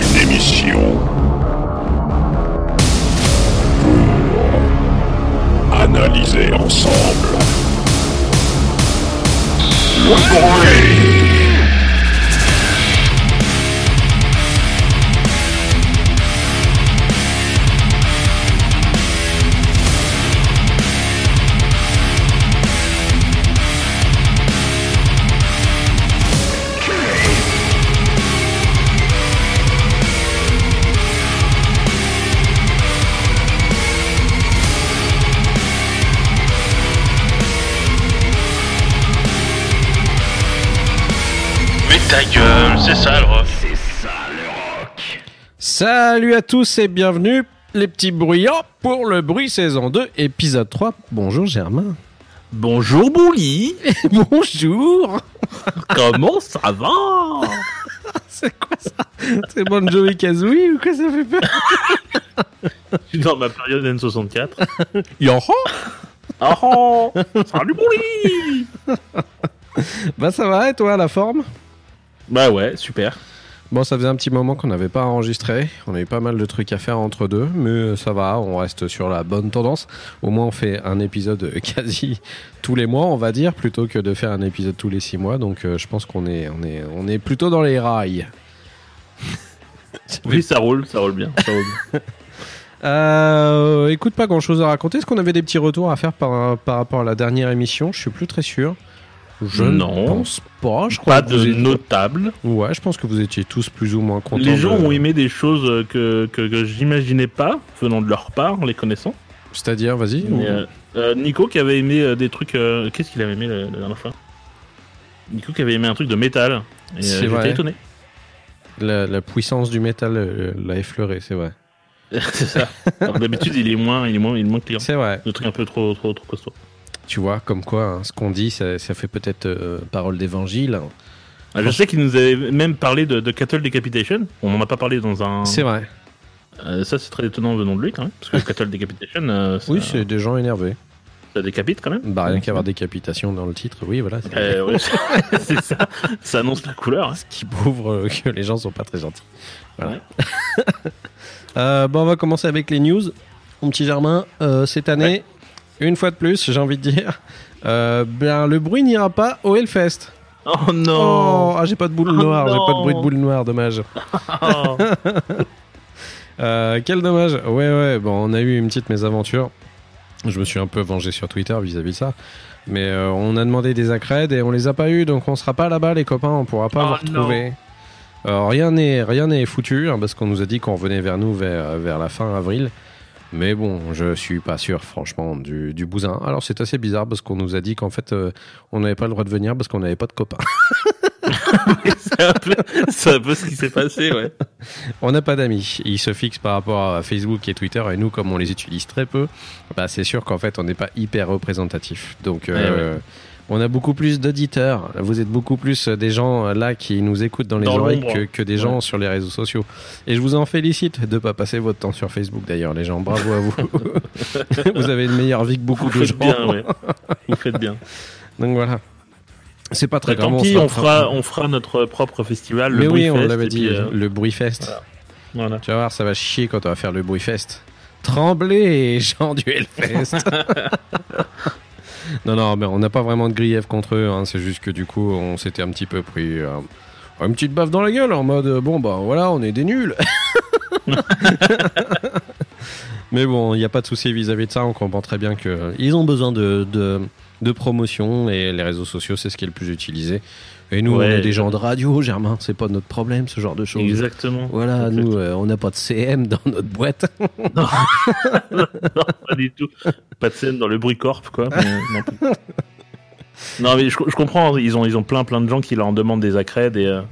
d'une émission pour analyser ensemble le bruit. Salut à tous et bienvenue les petits bruyants pour le bruit saison 2 épisode 3. Bonjour Germain. Bonjour Bouli, Bonjour. comment ça va? C'est quoi ça? C'est Bon Jovi Kazooie ou quoi ça fait peur? Je suis dans ma période N64. Yoho oh, Salut Bouli Bah ça va et toi la forme? Bah ouais, super. Bon ça faisait un petit moment qu'on n'avait pas enregistré, on a eu pas mal de trucs à faire entre deux, mais euh, ça va, on reste sur la bonne tendance. Au moins on fait un épisode quasi tous les mois on va dire, plutôt que de faire un épisode tous les six mois, donc euh, je pense qu'on est, on est, on est plutôt dans les rails. Oui, ça roule, ça roule bien. Ça roule bien. Euh, écoute, pas grand chose à raconter. Est-ce qu'on avait des petits retours à faire par, par rapport à la dernière émission? Je suis plus très sûr. Je Non. ne pense pas. Je crois Pas que de étiez- notable. Ouais, je pense que vous étiez tous plus ou moins contents. Les gens de- ont aimé des choses que, que, que j'imaginais pas, venant de leur part, en les connaissant. C'est-à-dire, vas-y. Euh, euh, Nico qui avait aimé euh, des trucs... euh, Qu'est-ce qu'il avait aimé la, la dernière fois? Nico qui avait aimé un truc de métal. Et, C'est euh. J'étais étonné. la, la puissance du métal l'a effleuré, c'est vrai. c'est ça. D'habitude, il est moins, il est moins, il est moins client. C'est vrai. Le truc un peu trop, trop, trop costaud. Tu vois, comme quoi, hein, ce qu'on dit, ça, ça fait peut-être euh, parole d'évangile. Ah, Je sais qu'il nous avait même parlé de, de Cattle Decapitation. On n'en a pas parlé dans un. C'est vrai. Euh, ça, c'est très étonnant venant de lui quand même. Parce que Cattle Decapitation, euh, ça, Oui, c'est des gens énervés. ça décapite quand même. Bah, rien qu'avoir décapitation dans le titre, oui, voilà. c'est- Euh, ouais, ça. Ça annonce la couleur. hein. Ce qui prouve que les gens sont pas très gentils. Voilà. Bon, on va commencer avec les news. Mon petit Germain, cette année, une fois de plus, j'ai envie de dire, euh, ben, le bruit n'ira pas au Hellfest. Oh Oh, non ah, j'ai pas de boule Oh noire, j'ai pas de bruit de boule noire, dommage. Oh. Euh, quel dommage. Ouais, ouais, bon, on a eu une petite mésaventure. Je me suis un peu vengé sur Twitter vis-à-vis de ça. Mais euh, on a demandé des accrèdes et on les a pas eu, donc on sera pas là-bas, les copains, on pourra pas Oh vous retrouver. Rien n'est rien n'est foutu, hein, parce qu'on nous a dit qu'on revenait vers nous vers, vers la fin avril. Mais bon, je suis pas sûr, franchement, du, du bousin. Alors c'est assez bizarre parce qu'on nous a dit qu'en fait, euh, on n'avait pas le droit de venir parce qu'on n'avait pas de copains. c'est un, un peu ce qui s'est passé, ouais. On n'a pas d'amis. Ils se fixent par rapport à Facebook et Twitter et nous, comme on les utilise très peu, bah, c'est sûr qu'en fait, on n'est pas hyper représentatif. Donc, euh, on a beaucoup plus d'auditeurs. Vous êtes beaucoup plus des gens euh, là qui nous écoutent dans les Dans oreilles que, que des gens sur les réseaux sociaux. Et je vous en félicite de pas passer votre temps sur Facebook d'ailleurs, les gens. Bravo à vous. vous avez une meilleure vie que beaucoup Vous de gens. bien, ouais. Vous faites bien. Donc voilà. C'est pas très Bah, grave. tant on pis, fera, on fera notre propre festival. Mais le oui, on l'avait dit, euh, le bruit fest. voilà. Voilà. Tu vas voir, ça va chier quand on va faire le bruit fest. Trembler, gens du Hellfest. non, non, mais on n'a pas vraiment de grief contre eux. hein, C'est juste que du coup, on s'était un petit peu pris euh, une petite baffe dans la gueule en mode euh, bon, bah voilà, on est des nuls. mais bon, il n'y a pas de souci vis-à-vis de ça. On comprend très bien qu'ils ont besoin de, de, de promotion et les réseaux sociaux, c'est ce qui est le plus utilisé. Et nous, on est des gens de radio, Germain. C'est pas notre problème, ce genre de choses. Exactement. Voilà, Exactement. nous, euh, on n'a pas de CM dans notre boîte. non, pas du tout. Pas de scène dans le bruit corp, quoi. mais non, mais je, je comprends. Ils ont, ils ont plein, plein de gens qui leur demandent des accrèdes et. euh,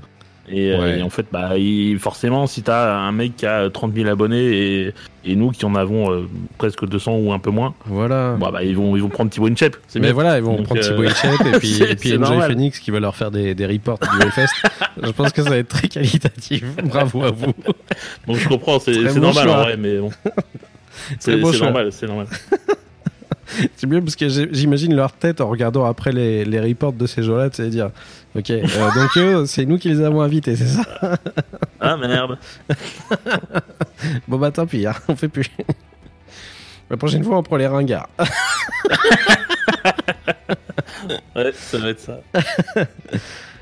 Et, euh, Ouais. et en fait, bah, il- forcément, si t'as un mec qui a 30 000 abonnés et, et nous qui en avons euh, presque 200 ou un peu moins, Voilà. bah, bah, ils, vont, ils vont prendre Thibaut Inchep. Mais bien. voilà, ils vont Donc, prendre euh, Thibaut Inchep et puis, et puis normal. Phoenix qui va leur faire des, des reports du Hellfest. Je pense que ça va être très qualitatif. Bravo à vous. Donc je comprends, c'est bon normal choix. en vrai, mais bon. C'est choix. normal, c'est normal. C'est bien parce que j'imagine leur tête en regardant après les, les reports de ces gens-là, tu sais, dire Ok, euh, donc eux, c'est nous qui les avons invités, c'est ça? Ah merde. Bon bah tant pis, hein, on fait plus. La prochaine fois, on prend les ringards. Ouais, ça va être ça.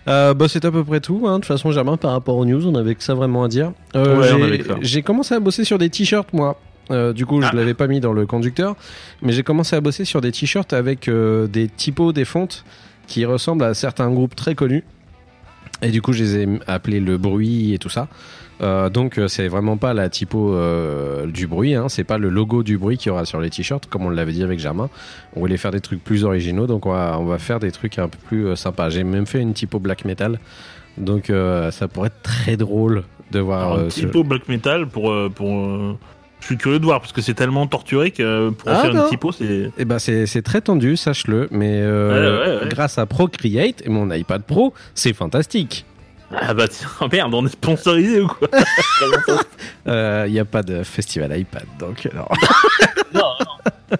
Euh, bah, c'est à peu près tout. hein. De toute façon, Germain, par rapport aux news, on avait que ça vraiment à dire. Euh, Ouais, j'ai commencé à bosser sur des t-shirts, moi. Euh, du coup, je Ah. l'avais pas mis dans le conducteur, mais j'ai commencé à bosser sur des t-shirts avec euh, des typos, des fontes qui ressemblent à certains groupes très connus. Et du coup, je les ai appelés le bruit et tout ça. Euh, donc, euh, c'est vraiment pas la typo du bruit, hein. c'est pas le logo du bruit qu'il y aura sur les t-shirts, comme on l'avait dit avec Germain. On voulait faire des trucs plus originaux, donc on va, on va faire des trucs un peu plus sympas. J'ai même fait une typo black metal, donc ça pourrait être très drôle de voir. Alors, un ce- typo black metal pour. pour Je suis curieux de voir parce que c'est tellement torturé que euh, pour en Ah, faire non. une typo, c'est. Eh ben c'est c'est très tendu, sache-le, mais euh, Ouais, ouais, ouais. grâce à Procreate et mon iPad Pro, c'est fantastique. Ah bah tiens, merde, on est sponsorisé ou quoi Il n'y Euh, a pas de festival iPad, donc non. Non,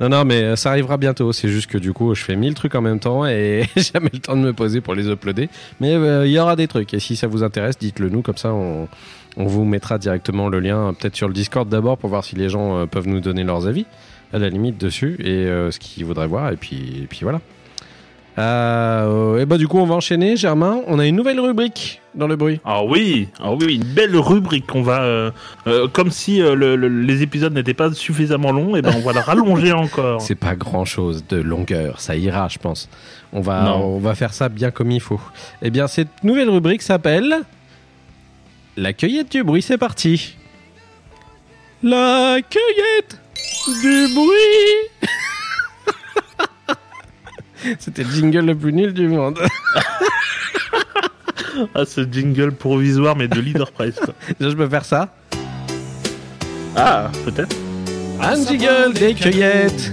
Non, non, mais euh, ça arrivera bientôt. C'est juste que du coup, je fais mille trucs en même temps et j'ai jamais le temps de me poser pour les uploader. Mais euh, il y aura des trucs. Et si ça vous intéresse, dites-le nous. Comme ça, on, on vous mettra directement le lien, euh, peut-être sur le Discord d'abord, pour voir si les gens euh, peuvent nous donner leurs avis, à la limite, dessus, et euh, ce qu'ils voudraient voir. Et puis, et puis voilà. Euh, et bah, du coup, on va enchaîner. Germain, on a une nouvelle rubrique dans le bruit. Ah oui, ah oui, une belle rubrique qu'on va, euh, euh, comme si le- le- les épisodes n'étaient pas suffisamment longs, et ben on va la rallonger encore. C'est pas grand chose de longueur, ça ira, je pense. On va, Non. on va faire ça bien comme il faut. Eh bien, cette nouvelle rubrique s'appelle La cueillette du bruit. C'est parti. La cueillette du bruit. C'était le jingle le plus nul du monde. Ah, ce jingle provisoire, mais de Leader Price. quoi. je peux faire ça. Ah, peut-être. Un jingle des cueillettes.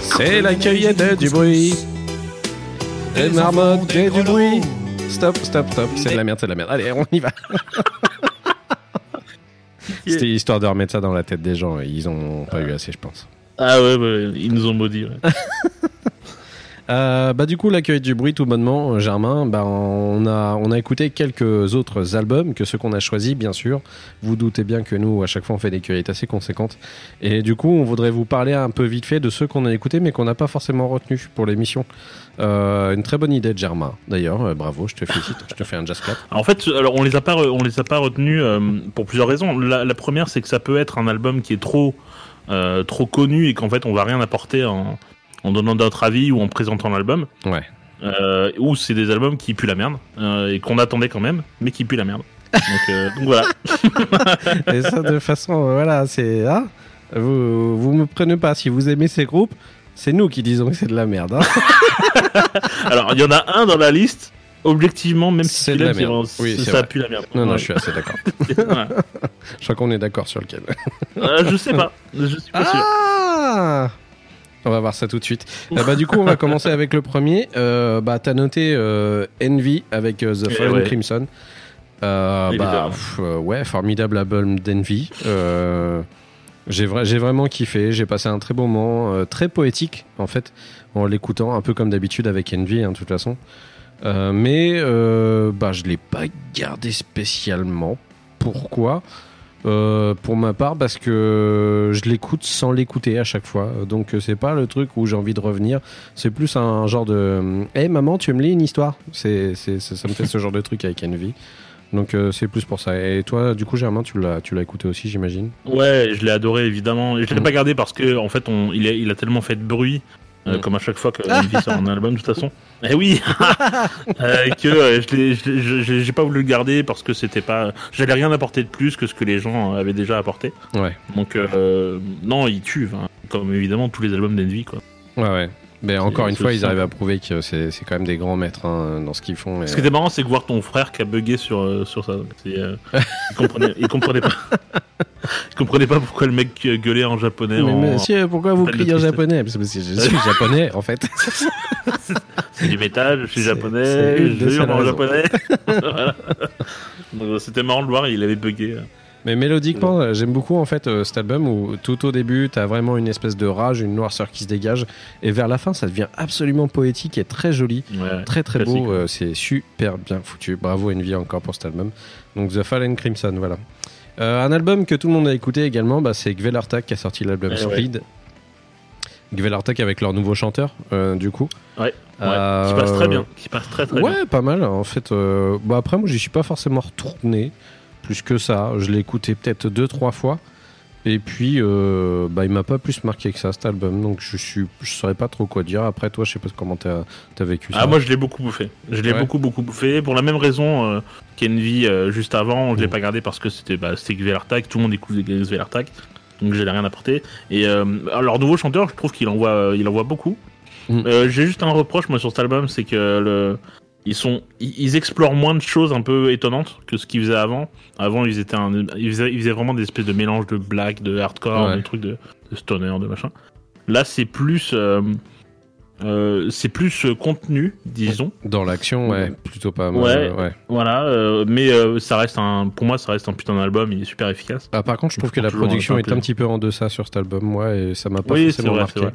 C'est la cueillette du bruit. Des marmottes et du bruit. Stop, stop, stop. C'est de la merde, c'est de la merde. Allez, on y va. C'était histoire de remettre ça dans la tête des gens. Ils ont pas eu assez, je pense. Ah ouais, ils nous ont maudits. ouais. Euh, bah du coup l'accueil du bruit tout bonnement euh, Germain bah on a on a écouté quelques autres albums que ceux qu'on a choisis bien sûr vous doutez bien que nous à chaque fois on fait des cueillettes assez conséquentes et du coup on voudrait vous parler un peu vite fait de ceux qu'on a écoutés mais qu'on n'a pas forcément retenus pour l'émission Euh, une très bonne idée de Germain d'ailleurs Euh, bravo je te félicite je te fais un jazz clap En fait, alors on les a pas, re- on les a pas retenus euh, pour plusieurs raisons. La, la première, c'est que ça peut être un album qui est trop, trop connu et qu'en fait on va rien apporter en, en donnant notre avis ou en présentant l'album. ouais ou c'est des albums qui puent la merde et qu'on attendait quand même, mais qui puent la merde. Donc, donc voilà. et ça de façon voilà c'est hein vous vous me prenez pas si vous aimez ces groupes c'est nous qui disons que c'est de la merde hein. Alors il y en a un dans la liste. Objectivement, même si C'est de la merde. vraiment- Oui, ça vrai. pue la merde. non non Ouais. je suis assez d'accord Ouais. je crois qu'on est d'accord sur lequel Euh, je sais pas. Je suis pas sûr. Ah on va voir ça tout de suite. Euh, bah, du coup, on va commencer avec le premier. Euh, bah, T'as noté euh, Envy avec The Eh Fallen ouais. Crimson. Bah, pff, ouais, formidable album d'Envy. Euh, j'ai vra- j'ai vraiment kiffé. J'ai passé un très bon moment, euh, très poétique en fait, en l'écoutant, un peu comme d'habitude avec Envy, hein, de toute façon. Euh, mais euh, bah, je l'ai pas gardé spécialement. Pourquoi? Pour ma part, parce que je l'écoute sans l'écouter à chaque fois. Donc c'est pas le truc où j'ai envie de revenir. C'est plus un genre de Hé maman, tu me lis une histoire? C'est, ça me fait ce genre de truc avec Envy. Donc euh, c'est plus pour ça. Et toi, du coup, Germain, tu l'as, tu l'as écouté aussi, j'imagine Ouais, je l'ai adoré évidemment. Je l'ai Mm. pas gardé parce que en fait, on, il, a, il a tellement fait de bruit, euh, Mm. comme à chaque fois que Envy sort un album de toute façon. Eh oui, Euh, que euh, je j'ai pas voulu le garder parce que c'était pas, j'allais rien apporter de plus que ce que les gens avaient déjà apporté. Ouais. Donc non, il tue, hein, comme évidemment tous les albums d'Envy quoi. Ouais, ouais. Mais encore une fois, ils arrivent à prouver que c'est, c'est quand même des grands maîtres hein, dans ce qu'ils font. et- Ce qui était marrant, c'est que voir ton frère qui a bugué sur euh, sur ça. Euh, il comprenait, il comprenait pas. il comprenait pas pourquoi le mec euh, gueulait en japonais. Mais en- monsieur, pourquoi vous de criez en japonais? Parce que je suis japonais, en fait. C'est du métal, je suis japonais, je hurle en japonais. Voilà. C'était marrant de le voir, il avait bugué. Mais mélodiquement, euh, j'aime beaucoup en fait euh, cet album où tout au début, t'as vraiment une espèce de rage, une noirceur qui se dégage, et vers la fin, ça devient absolument poétique et très joli, Ouais. très très Classique, beau. euh, c'est super bien foutu. Bravo Envy encore pour cet album. Donc The Fallen Crimson, voilà. Euh, un album que tout le monde a écouté également, bah, c'est Gvelartak qui a sorti l'album Eh ouais. Speed. Gvelartak avec leur nouveau chanteur, euh, du coup. Ouais, ouais. Qui passe très bien. Qui passe très très bien. Ouais, pas mal. En fait, euh, bon, après, moi, j'y suis pas forcément retourné plus que ça. Je l'ai écouté peut-être deux, trois fois. Et puis, euh, bah, il m'a pas plus marqué que ça, cet album. Donc, je suis, je saurais pas trop quoi dire. Après, toi, je sais pas comment t'as as vécu ça. Ah moi je l'ai beaucoup bouffé. Je l'ai Ouais. beaucoup beaucoup bouffé pour la même raison euh, qu'Envy euh, juste avant. Je l'ai Mm. pas gardé parce que c'était bah, c'était Gvelartak. Tout le monde écoute Gvelartak. Donc je n'ai rien apporté. Et euh, alors, leur nouveau chanteur, je trouve qu'il envoie euh, il envoie beaucoup. Mm. Euh, J'ai juste un reproche moi sur cet album, c'est que le ils sont ils, explorent moins de choses un peu étonnantes que ce qu'ils faisaient avant. Avant ils étaient un, ils, faisaient, ils faisaient vraiment des espèces de mélange de black, de hardcore, Ouais. de trucs de, de stoner, de machin. Là c'est plus euh, euh, c'est plus euh, contenu, disons. Dans l'action, ouais, plutôt pas mal. Ouais. ouais. Voilà, euh, mais euh, ça reste un, pour moi, ça reste un putain d'album. Il est super efficace. Ah, par contre, je trouve que la toujours production est un petit peu en deçà sur cet album, moi, et ça m'a pas Oui, forcément vrai, marqué.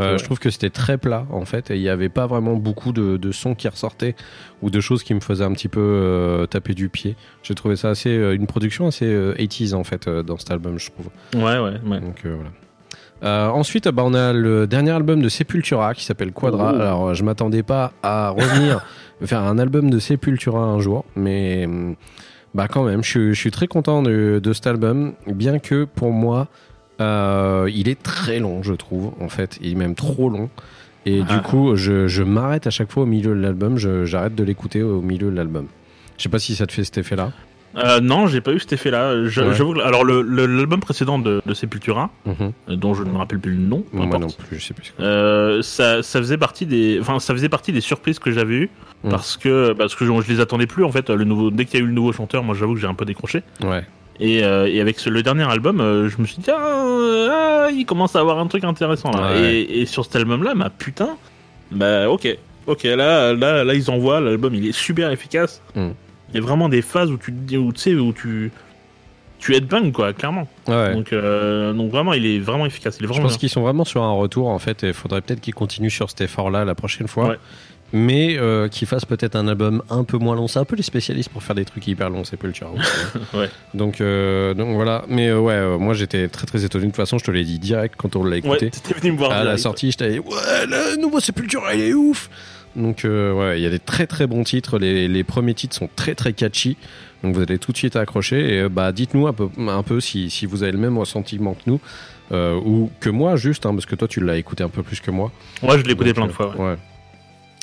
Euh, je trouve que c'était très plat en fait et il n'y avait pas vraiment beaucoup de, de sons qui ressortaient ou de choses qui me faisaient un petit peu euh, taper du pied. J'ai trouvé ça assez une production assez euh, 80s en fait euh, dans cet album je trouve. Ouais, ouais, ouais. Donc euh, voilà. Euh, ensuite, bah, on a le dernier album de Sepultura qui s'appelle Quadra. Oh. Alors, je m'attendais pas à revenir faire un album de Sepultura un jour, mais hum, bah quand même, je, suis- je suis très content de, de cet album, bien que pour moi, euh, il est très long, je trouve. En fait, il est même trop long. Et Ah. du coup, je, je m'arrête à chaque fois au milieu de l'album. J'arrête de l'écouter au milieu de l'album. Je sais pas si ça te fait cet effet-là. Euh, non, j'ai pas eu cet effet-là. Je- Ouais. j'avoue que- alors le le- l'album précédent de, de Sepultura, Mhm. euh, dont je ne me rappelle plus le nom, peu Moi importe, non plus, je sais plus. euh, ça, ça faisait partie des, enfin, ça faisait partie des surprises que j'avais eues Mm. parce que parce que je, je les attendais plus en fait. Le nouveau, dès qu'il y a eu le nouveau chanteur, moi j'avoue que j'ai un peu décroché. Ouais. Et, euh, et avec ce- le dernier album, euh, je me suis dit ah, ah, il commence à avoir un truc intéressant là. Ouais. Et, et sur cet album-là, bah putain, bah ok, ok là là là ils envoient l'album, il est super efficace. Mm. Il y a vraiment des phases où tu où où tu tu headbang quoi, clairement. Ouais. Donc euh, donc vraiment il est vraiment efficace, il est Je vraiment pense bien. qu'ils sont vraiment sur un retour en fait il faudrait peut-être qu'ils continuent sur cet effort-là la prochaine fois. Ouais. Mais euh, qu'ils fassent peut-être un album un peu moins long. C'est un peu les spécialistes pour faire des trucs hyper longs, c'est Sepultura. aussi. Ouais. Donc, euh, donc voilà. Mais ouais, moi j'étais très très étonné. De toute façon, je te l'ai dit direct quand on l'a Ouais, écouté. t'étais venu me voir à la sortie, je t'avais dit ouais, le nouveau Sepultura, il est ouf. Donc euh, ouais, il y a des très très bons titres. Les, les premiers titres sont très très catchy. Donc vous allez tout de suite accrocher. Et euh, bah dites-nous un peu, un peu si, si vous avez le même ressentiment que nous. euh, ou que moi juste, hein, parce que toi tu l'as écouté un peu plus que moi. Ouais, je l'ai écouté plein de fois. ouais. ouais.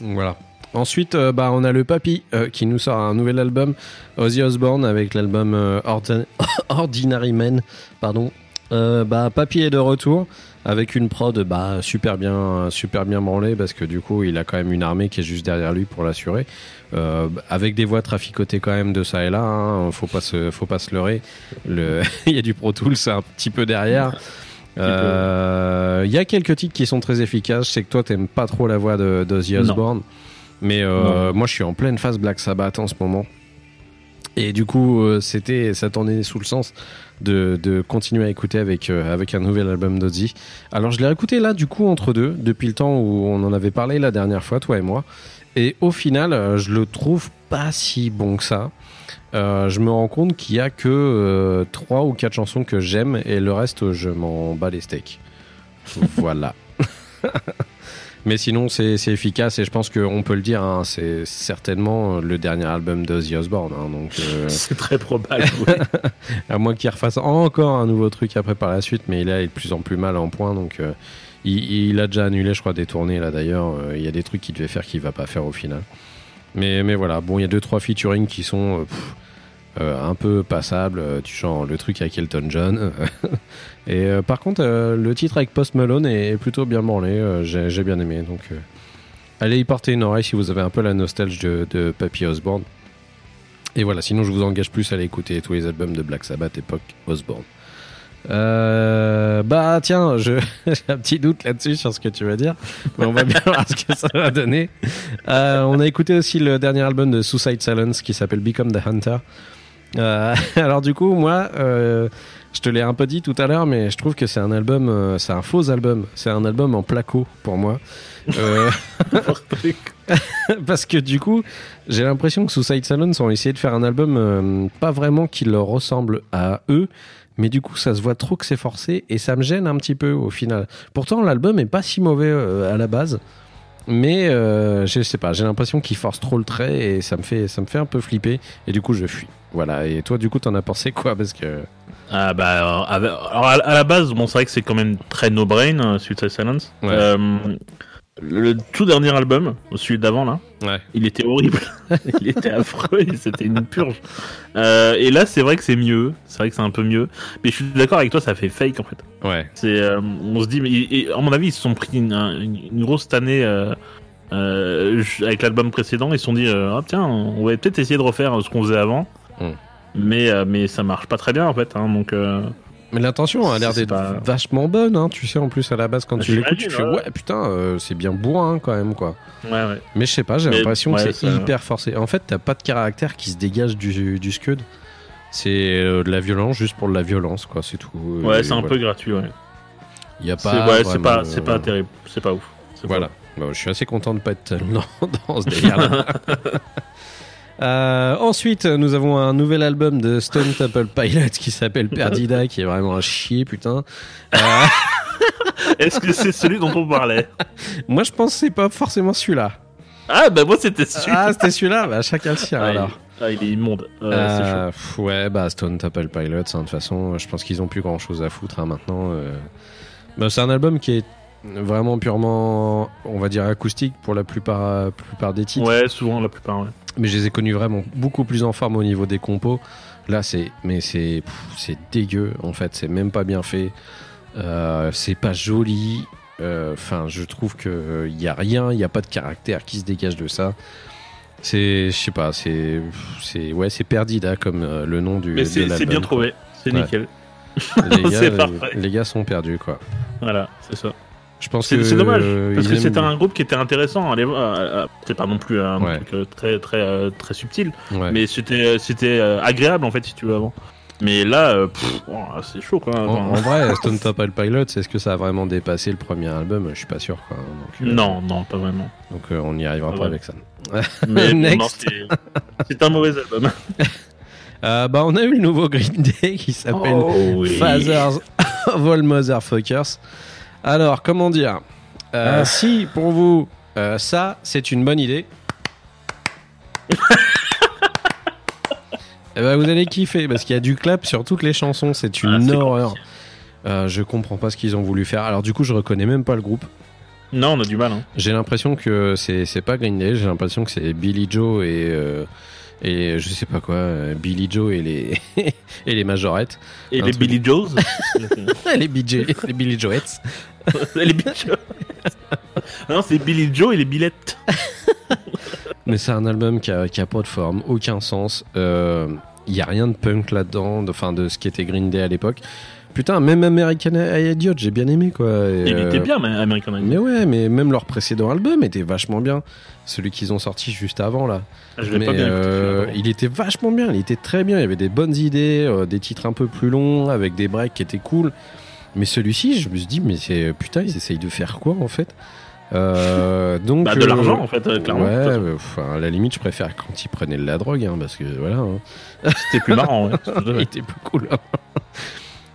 Donc, Voilà. Ensuite, euh, bah, on a le Papy qui nous sort un nouvel album, Ozzy Osbourne, avec l'album Ordin- Ordinary Men. Pardon. Euh, bah, Papy est de retour avec une prod bah, super bien, super bien branlée parce que du coup, il a quand même une armée qui est juste derrière lui pour l'assurer. Euh, avec des voix traficotées quand même de ça et là, hein, faut pas se, faut pas se leurrer. Le, il y a du Pro Tools un petit peu derrière. Euh, Il y a quelques titres qui sont très efficaces. Sais que toi, t'aimes pas trop la voix de d'Ozzy Non. Osbourne, mais euh, moi, je suis en pleine phase Black Sabbath en ce moment. Et du coup, c'était, ça tournait sous le sens de, continuer à écouter avec, euh, avec un nouvel album d'Ozzy. Alors, je l'ai écouté là, du coup, entre deux, depuis le temps où on en avait parlé la dernière fois, toi et moi. Et au final, euh, je le trouve pas si bon que ça. Euh, je me rends compte qu'il y a que trois ou quatre chansons que j'aime et le reste, je m'en bats les steaks. voilà. Mais sinon, c'est efficace et je pense qu'on peut le dire, hein, c'est certainement le dernier album d'Ozzy Osbourne. hein, donc, euh, C'est très probable. oui. à moins qu'il refasse encore un nouveau truc après par la suite, mais là, il est de plus en plus mal en point. Donc, euh, il, il a déjà annulé, je crois, des tournées là d'ailleurs. Euh, Il y a des trucs qu'il devait faire qu'il va pas faire au final. Mais, mais voilà, bon, il y a deux trois featuring qui sont pff, un peu passables, euh, du genre le truc avec Elton John. Et euh, par contre, euh, le titre avec Post Malone est, plutôt bien branlé. euh, J'ai bien aimé. Donc, euh, allez y porter une oreille si vous avez un peu la nostalgie de, de Papy Osborne. Et voilà, sinon je vous engage plus à aller écouter tous les albums de Black Sabbath époque Osborne. Euh, bah tiens, j'ai un petit doute là-dessus sur ce que tu vas dire, mais on va bien voir ce que ça va donner. Euh, on a écouté aussi le dernier album de Suicide Silence qui s'appelle Become the Hunter. Euh, alors du coup, moi, euh, je te l'ai un peu dit tout à l'heure, mais je trouve que c'est un album, euh, c'est un faux album. C'est un album en placo pour moi. Euh, parce que du coup, j'ai l'impression que Suicide Silence ont essayé de faire un album euh, pas vraiment qui leur ressemble à eux, mais du coup, ça se voit trop que c'est forcé et ça me gêne un petit peu au final. Pourtant, l'album est pas si mauvais euh, à la base, mais euh, je sais pas, j'ai l'impression qu'ils forcent trop le trait et ça me fait, ça me fait un peu flipper et du coup, je fuis. Voilà. Et toi, du coup, t'en as pensé quoi? Parce que Ah bah alors, avec- alors, à, à la base, bon c'est vrai que c'est quand même très no brain, euh, Suicide Silence. Ouais. Euh, le tout dernier album, celui d'avant là, ouais, il était horrible, il était affreux, c'était une purge. Euh, et là, c'est vrai que c'est mieux, c'est vrai que c'est un peu mieux, mais je suis d'accord avec toi, ça fait fake en fait. ouais, C'est, euh, on se dit, mais et, à mon avis, ils se sont pris une, une- une grosse année euh, avec l'album précédent. Ils se sont dit, ah tiens, on va peut-être essayer de refaire ce qu'on faisait avant. Mm. Mais, mais ça marche pas très bien en fait. Hein, donc, Mais l'intention a l'air d'être pas- vachement bonne, hein. tu sais, en plus à la base quand tu l'écoutes, tu fais ouais. ouais putain, euh, c'est bien bourrin quand même quoi. ouais, ouais. Mais je sais pas, j'ai l'impression ouais, que c'est hyper forcé. En fait, t'as pas de caractère qui se dégage du, du Scud. C'est euh, de la violence juste pour de la violence quoi, c'est tout. Ouais, c'est un voilà. peu gratuit. Ouais. Il y a pas. ouais, c'est pas, pas terrible. C'est pas ouf. Pas Voilà. Bon, je suis assez content de pas être dans, dans ce délire-là. Euh, ensuite, nous avons un nouvel album de Stone Temple Pilots qui s'appelle Perdida, qui est vraiment un chier, putain. Euh. Est-ce que c'est celui dont on parlait? Moi, je pense que c'est pas forcément celui-là. Ah, bah moi c'était celui. Ah, c'était celui-là? Bah, chacun le sien, Ah, alors. il, ah, il est immonde. Euh, pff, ouais, bah Stone Temple Pilots, hein, de toute façon, je pense qu'ils ont plus grand chose à foutre hein, maintenant. Bah, c'est un album qui est vraiment purement, on va dire, acoustique pour la plupart, plupart des titres. Ouais, souvent la plupart. Ouais. Mais je les ai connus vraiment beaucoup plus en forme au niveau des compos. Là, c'est, mais c'est, c'est dégueu en fait. C'est même pas bien fait. Euh, c'est pas joli. Euh, Enfin, je trouve que il y a rien, il y a pas de caractère qui se dégage de ça. C'est, je sais pas, c'est, c'est, ouais, c'est Perdida comme euh, le nom du. Mais c'est bien trouvé. C'est Ouais. nickel. Gars, les gars sont perdus quoi. Voilà, c'est ça. Je pense C'est dommage parce que aiment- c'était un groupe qui était intéressant. à aller voir, euh, euh, C'est pas non plus un Ouais. truc euh, très très très subtil, Ouais. mais c'était c'était agréable en fait si tu veux avant. Mais là, pff, oh, c'est chaud quoi. En, Enfin, en vrai, Stone Temple Pilots, est-ce que ça a vraiment dépassé le premier album? Je suis pas sûr. Quoi. Donc, euh, non, non, pas vraiment. Donc euh, on n'y arrivera Ah pas ouais. avec ça. Mais Next. non, c'est- c'est un mauvais album. Euh, bah, on a eu le nouveau Green Day qui s'appelle Oh, oui. Fathers of All Motherfuckers. Alors, comment dire Euh, Ah. Si pour vous, euh, ça, c'est une bonne idée. Eh ben, vous allez kiffer parce qu'il y a du clap sur toutes les chansons. C'est Ah, une c'est horreur. Euh, je comprends pas ce qu'ils ont voulu faire. Alors, du coup, je reconnais même pas le groupe. Non, on a du mal. Hein. J'ai l'impression que c'est c'est pas Green Day. J'ai l'impression que c'est Billy Joe et et je sais pas quoi, euh, Billy Joe et les et les majorettes. Et les. Billy Joes. les BJ, les Billy Joettes. les Billy Joes. non, c'est Billy Joe et les billettes. Mais c'est un album qui a, qui a pas de forme, aucun sens. Il y a rien de punk là-dedans, de- de, ce qui était Green Day à l'époque. Putain, même American Idiot, j'ai bien aimé quoi. Et, Il euh, était bien, mais American Idol. Mais ouais, mais même leur précédent album était vachement bien. Celui qu'ils ont sorti juste avant là. Ah, je Mais pas bien euh, il était vachement bien, il était très bien. Il y avait des bonnes idées, euh, des titres un peu plus longs, avec des breaks qui étaient cool. Mais celui-ci, je me suis dit, mais c'est putain, ils essayent de faire quoi en fait? Euh, Donc Bah, de euh, l'argent, en fait, clairement, de Ouais, enfin, à la limite, je préfère quand ils prenaient de la drogue, hein, parce que voilà, hein. C'était plus marrant, ouais. il était plus cool. hein.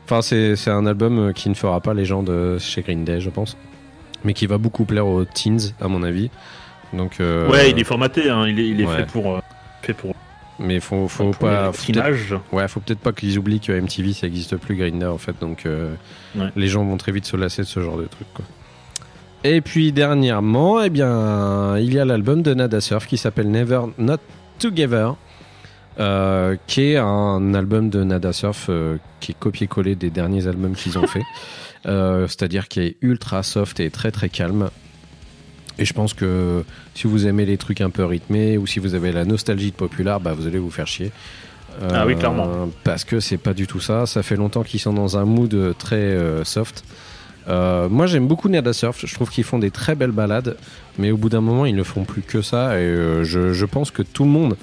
enfin, c'est c'est un album qui ne fera pas légende euh, chez Green Day, je pense, mais qui va beaucoup plaire aux teens, à mon avis. Donc, euh, Ouais, il est formaté, hein, il est, il est ouais. fait pour. euh, fait pour. mais faut, faut pour pas. faut. Ouais, faut peut-être pas qu'ils oublient que MTV ça existe plus Green Day en fait, donc euh, Ouais. les gens vont très vite se lasser de ce genre de truc quoi. Et puis dernièrement, eh bien, il y a l'album de Nada Surf qui s'appelle Never Not Together, euh, qui est un album de Nada Surf euh, qui est copié-collé des derniers albums qu'ils ont fait, Euh, c'est-à-dire qui est ultra soft et très très calme. Et je pense que si vous aimez les trucs un peu rythmés ou si vous avez la nostalgie de Popular, bah vous allez vous faire chier. Ah oui, Euh, clairement. Parce que c'est pas du tout ça. Ça fait longtemps qu'ils sont dans un mood très euh, soft. Euh, moi j'aime beaucoup Nada Surf, je trouve qu'ils font des très belles balades, mais au bout d'un moment ils ne font plus que ça et euh, je, je pense que tout le monde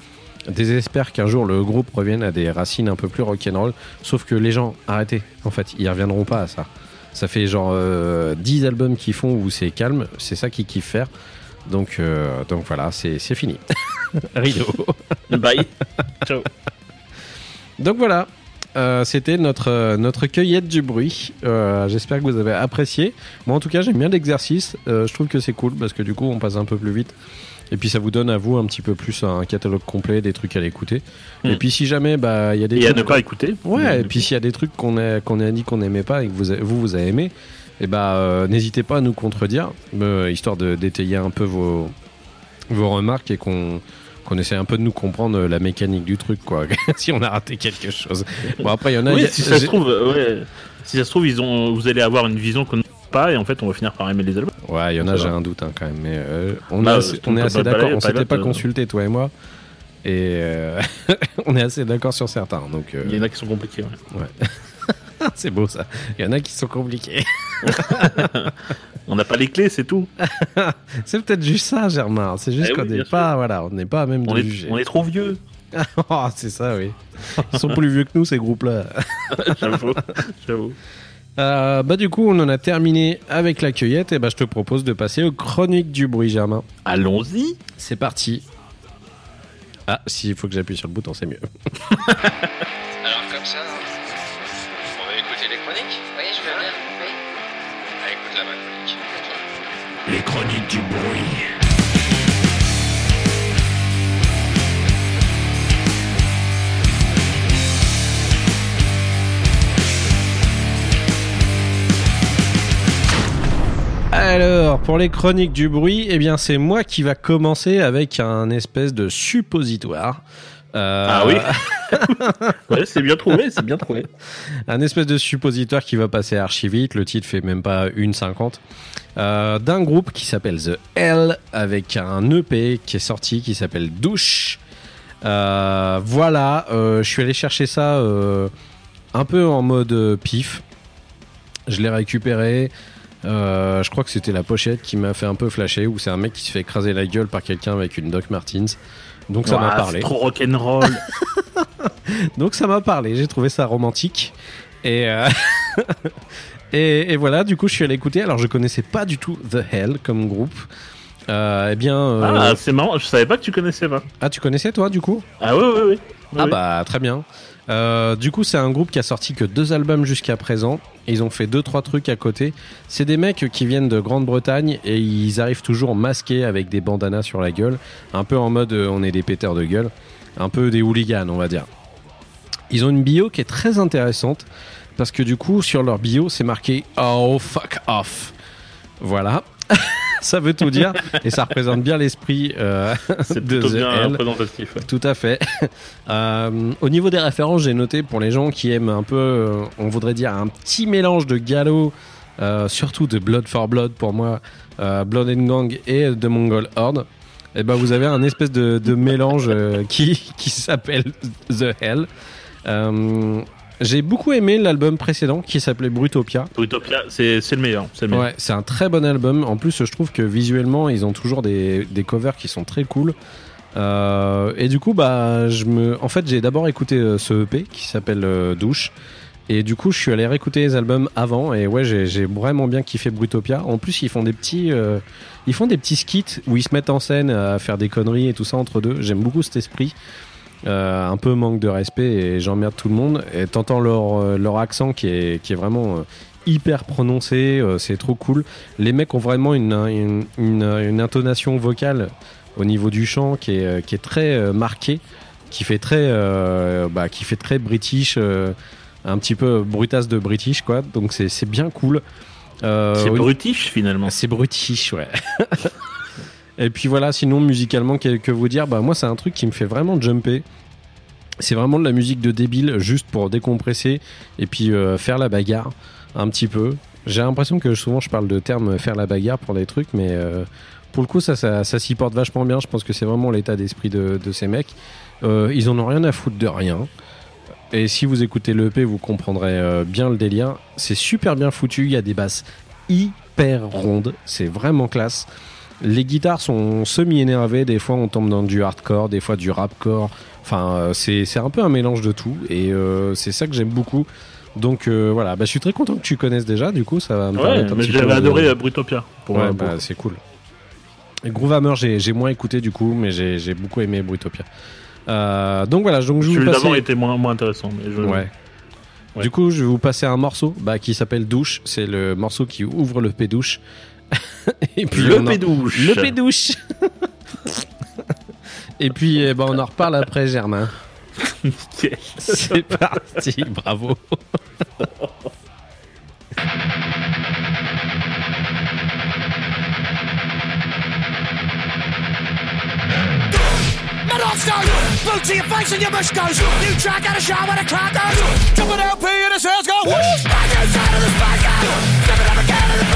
désespèrent qu'un jour le groupe revienne à des racines un peu plus rock'n'roll. Sauf que les gens, arrêtez, en fait, ils reviendront pas à ça. Ça fait genre euh, 10 albums qu'ils font où c'est calme, c'est ça qu'ils kiffent faire. Donc, euh, donc voilà, c'est c'est fini. Rideau. Bye. Ciao. Donc voilà, euh, c'était notre, euh, notre cueillette du bruit. Euh, J'espère que vous avez apprécié. Moi en tout cas j'aime bien l'exercice. Euh, je trouve que c'est cool parce que du coup on passe un peu plus vite. Et puis ça vous donne à vous un petit peu plus un catalogue complet, des trucs à l'écouter. Mm. Et puis si jamais bah il y a des Et à ne pas écouter. Ouais, et puis s'il y a des trucs qu'on a, qu'on a dit qu'on n'aimait pas et que vous, vous, vous avez aimé, et bah, euh, n'hésitez pas à nous contredire, euh, histoire de d'étayer un peu vos, vos remarques et qu'on qu'on essaie un peu de nous comprendre euh, la mécanique du truc, quoi. si on a raté quelque chose. Bon, après, il y en a. Oui, y a- si ça se trouve, ouais. Si ça se trouve, ils ont, vous allez avoir une vision qu'on n'a pas et en fait, on va finir par aimer les albums. Ouais, il y en a, j'ai un doute hein, quand même. Mais euh, on, Bah, est on est assez d'accord. On s'était pas euh. consulté, toi et moi. Et euh, on est assez d'accord sur certains. Donc, Il y en a qui sont compliqués. ouais. c'est beau ça. Il y en a qui sont compliqués. On n'a pas les clés, c'est tout. C'est peut-être juste ça, Germain. C'est juste Eh qu'on oui, n'est pas, voilà, on n'est pas à même On de est, juger. on est trop vieux. Oh, c'est ça, oui. Ils sont plus vieux que nous, ces groupes-là. J'avoue. J'avoue. Euh, bah, du coup, on en a terminé avec la cueillette. Et bah, je te propose de passer aux chroniques du bruit, Germain. Allons-y. C'est parti. Ah, s'il faut que j'appuie sur le bouton, c'est mieux. Alors comme ça, on va écouter les chroniques Oui, je veux bien. Oui. Ah, écoute la ma chronique. Les chroniques du bruit. Alors, pour les chroniques du bruit, eh bien, c'est moi qui va commencer avec un espèce de suppositoire. Euh, Ah oui Ouais, c'est bien trouvé, c'est bien trouvé. un espèce de suppositoire qui va passer archi vite. Le titre fait même pas une cinquante. Euh, D'un groupe qui s'appelle The L avec un EP qui est sorti qui s'appelle Douche. Euh, voilà, euh, je suis allé chercher ça un peu en mode pif. Je l'ai récupéré. Euh, je crois que c'était la pochette qui m'a fait un peu flasher où c'est un mec qui se fait écraser la gueule par quelqu'un avec une Doc Martens. Donc ça m'a parlé. Trop rock'n'roll. Donc ça m'a parlé, j'ai trouvé ça romantique. Et, euh, et, et voilà, du coup je suis allé écouter. Alors je connaissais pas du tout The Hell comme groupe. Euh, eh bien... euh, Ah, c'est marrant, je savais pas que tu connaissais pas. ah, tu connaissais toi du coup? Ah oui, oui, oui. Oui, Ah oui. bah très bien. Euh, du coup c'est un groupe qui a sorti que deux albums jusqu'à présent. Ils ont fait deux trois trucs à côté. C'est des mecs qui viennent de Grande-Bretagne et ils arrivent toujours masqués avec des bandanas sur la gueule, un peu en mode euh, on est des péteurs de gueule, un peu des hooligans on va dire. Ils ont une bio qui est très intéressante parce que du coup sur leur bio c'est marqué oh fuck off. Voilà. ça veut tout dire et ça représente bien l'esprit euh, de plutôt The bien Hell. représentatif. Tout à fait. Euh, au niveau des références, j'ai noté pour les gens qui aiment un peu, euh, on voudrait dire un petit mélange de gallo, euh, surtout de Blood for Blood pour moi, Blood and Gang et de Mongol Horde. Et ben vous avez un espèce de, de mélange qui, qui s'appelle The Hell. J'ai beaucoup aimé l'album précédent qui s'appelait Brutopia. Utopia, c'est le meilleur. C'est. Ouais, un très bon album. En plus, je trouve que visuellement, ils ont toujours des, des covers qui sont très cool. Euh, et du coup, bah, je me, en fait, j'ai d'abord écouté euh, ce EP qui s'appelle euh, Douche. Et du coup, je suis allé réécouter les albums avant. Et ouais, j'ai j'ai vraiment bien kiffé Brutopia. En plus, ils font des petits, euh, ils font des petits skits où ils se mettent en scène à faire des conneries et tout ça entre deux. J'aime beaucoup cet esprit. Euh, un peu manque de respect et j'emmerde tout le monde. Et t'entends leur, euh, leur accent qui est, qui est vraiment euh, hyper prononcé, euh, c'est trop cool. Les mecs ont vraiment une, une, une, une intonation vocale au niveau du chant qui est, qui est très marquée, qui fait très, euh, bah, qui fait très british, euh, un petit peu brutasse de british quoi. Donc c'est c'est bien cool. Euh, C'est brutish finalement. c'est brutish, ouais. Et puis voilà, sinon musicalement, que, vous dire? Bah moi, c'est un truc qui me fait vraiment jumper. C'est vraiment de la musique de débile, juste pour décompresser et puis euh, faire la bagarre un petit peu. J'ai l'impression que souvent je parle de termes faire la bagarre pour des trucs, mais euh, pour le coup, ça, ça, ça s'y porte vachement bien. Je pense que c'est vraiment l'état d'esprit de, ces mecs. Euh, ils en ont rien à foutre de rien. Et si vous écoutez l'EP, vous comprendrez euh, bien le délire. C'est super bien foutu. Il y a des basses hyper rondes. C'est vraiment classe. Les guitares sont semi-énervées, des fois on tombe dans du hardcore, des fois du rapcore. Enfin, euh, c'est un peu un mélange de tout et euh, c'est ça que j'aime beaucoup. Donc euh, voilà, bah, je suis très content que tu connaisses déjà, du coup ça va me Ouais, permettre un mais j'avais de- adoré Brutopia. Pour, Ouais, bah, c'est cool. Groovehammer, j'ai moins écouté du coup, mais j'ai j'ai beaucoup aimé Brutopia. Euh, donc voilà, donc je vais Celui vous d'avant était moins, moins intéressant. Mais je... Ouais. Ouais. Du coup, je vais vous passer un morceau bah, qui s'appelle Douche. C'est le morceau qui ouvre le pédouche. Et puis Le on en- pédouche. Le pédouche. Et puis eh ben, on en reparle après, Germain. Nickel. C'est parti, bravo. Metal stone, boot to your face and your mush goes. New track out of shot when the crowd goes. Jumping LP and the sales go whoosh. Back inside of the spot go. Stepping up again and the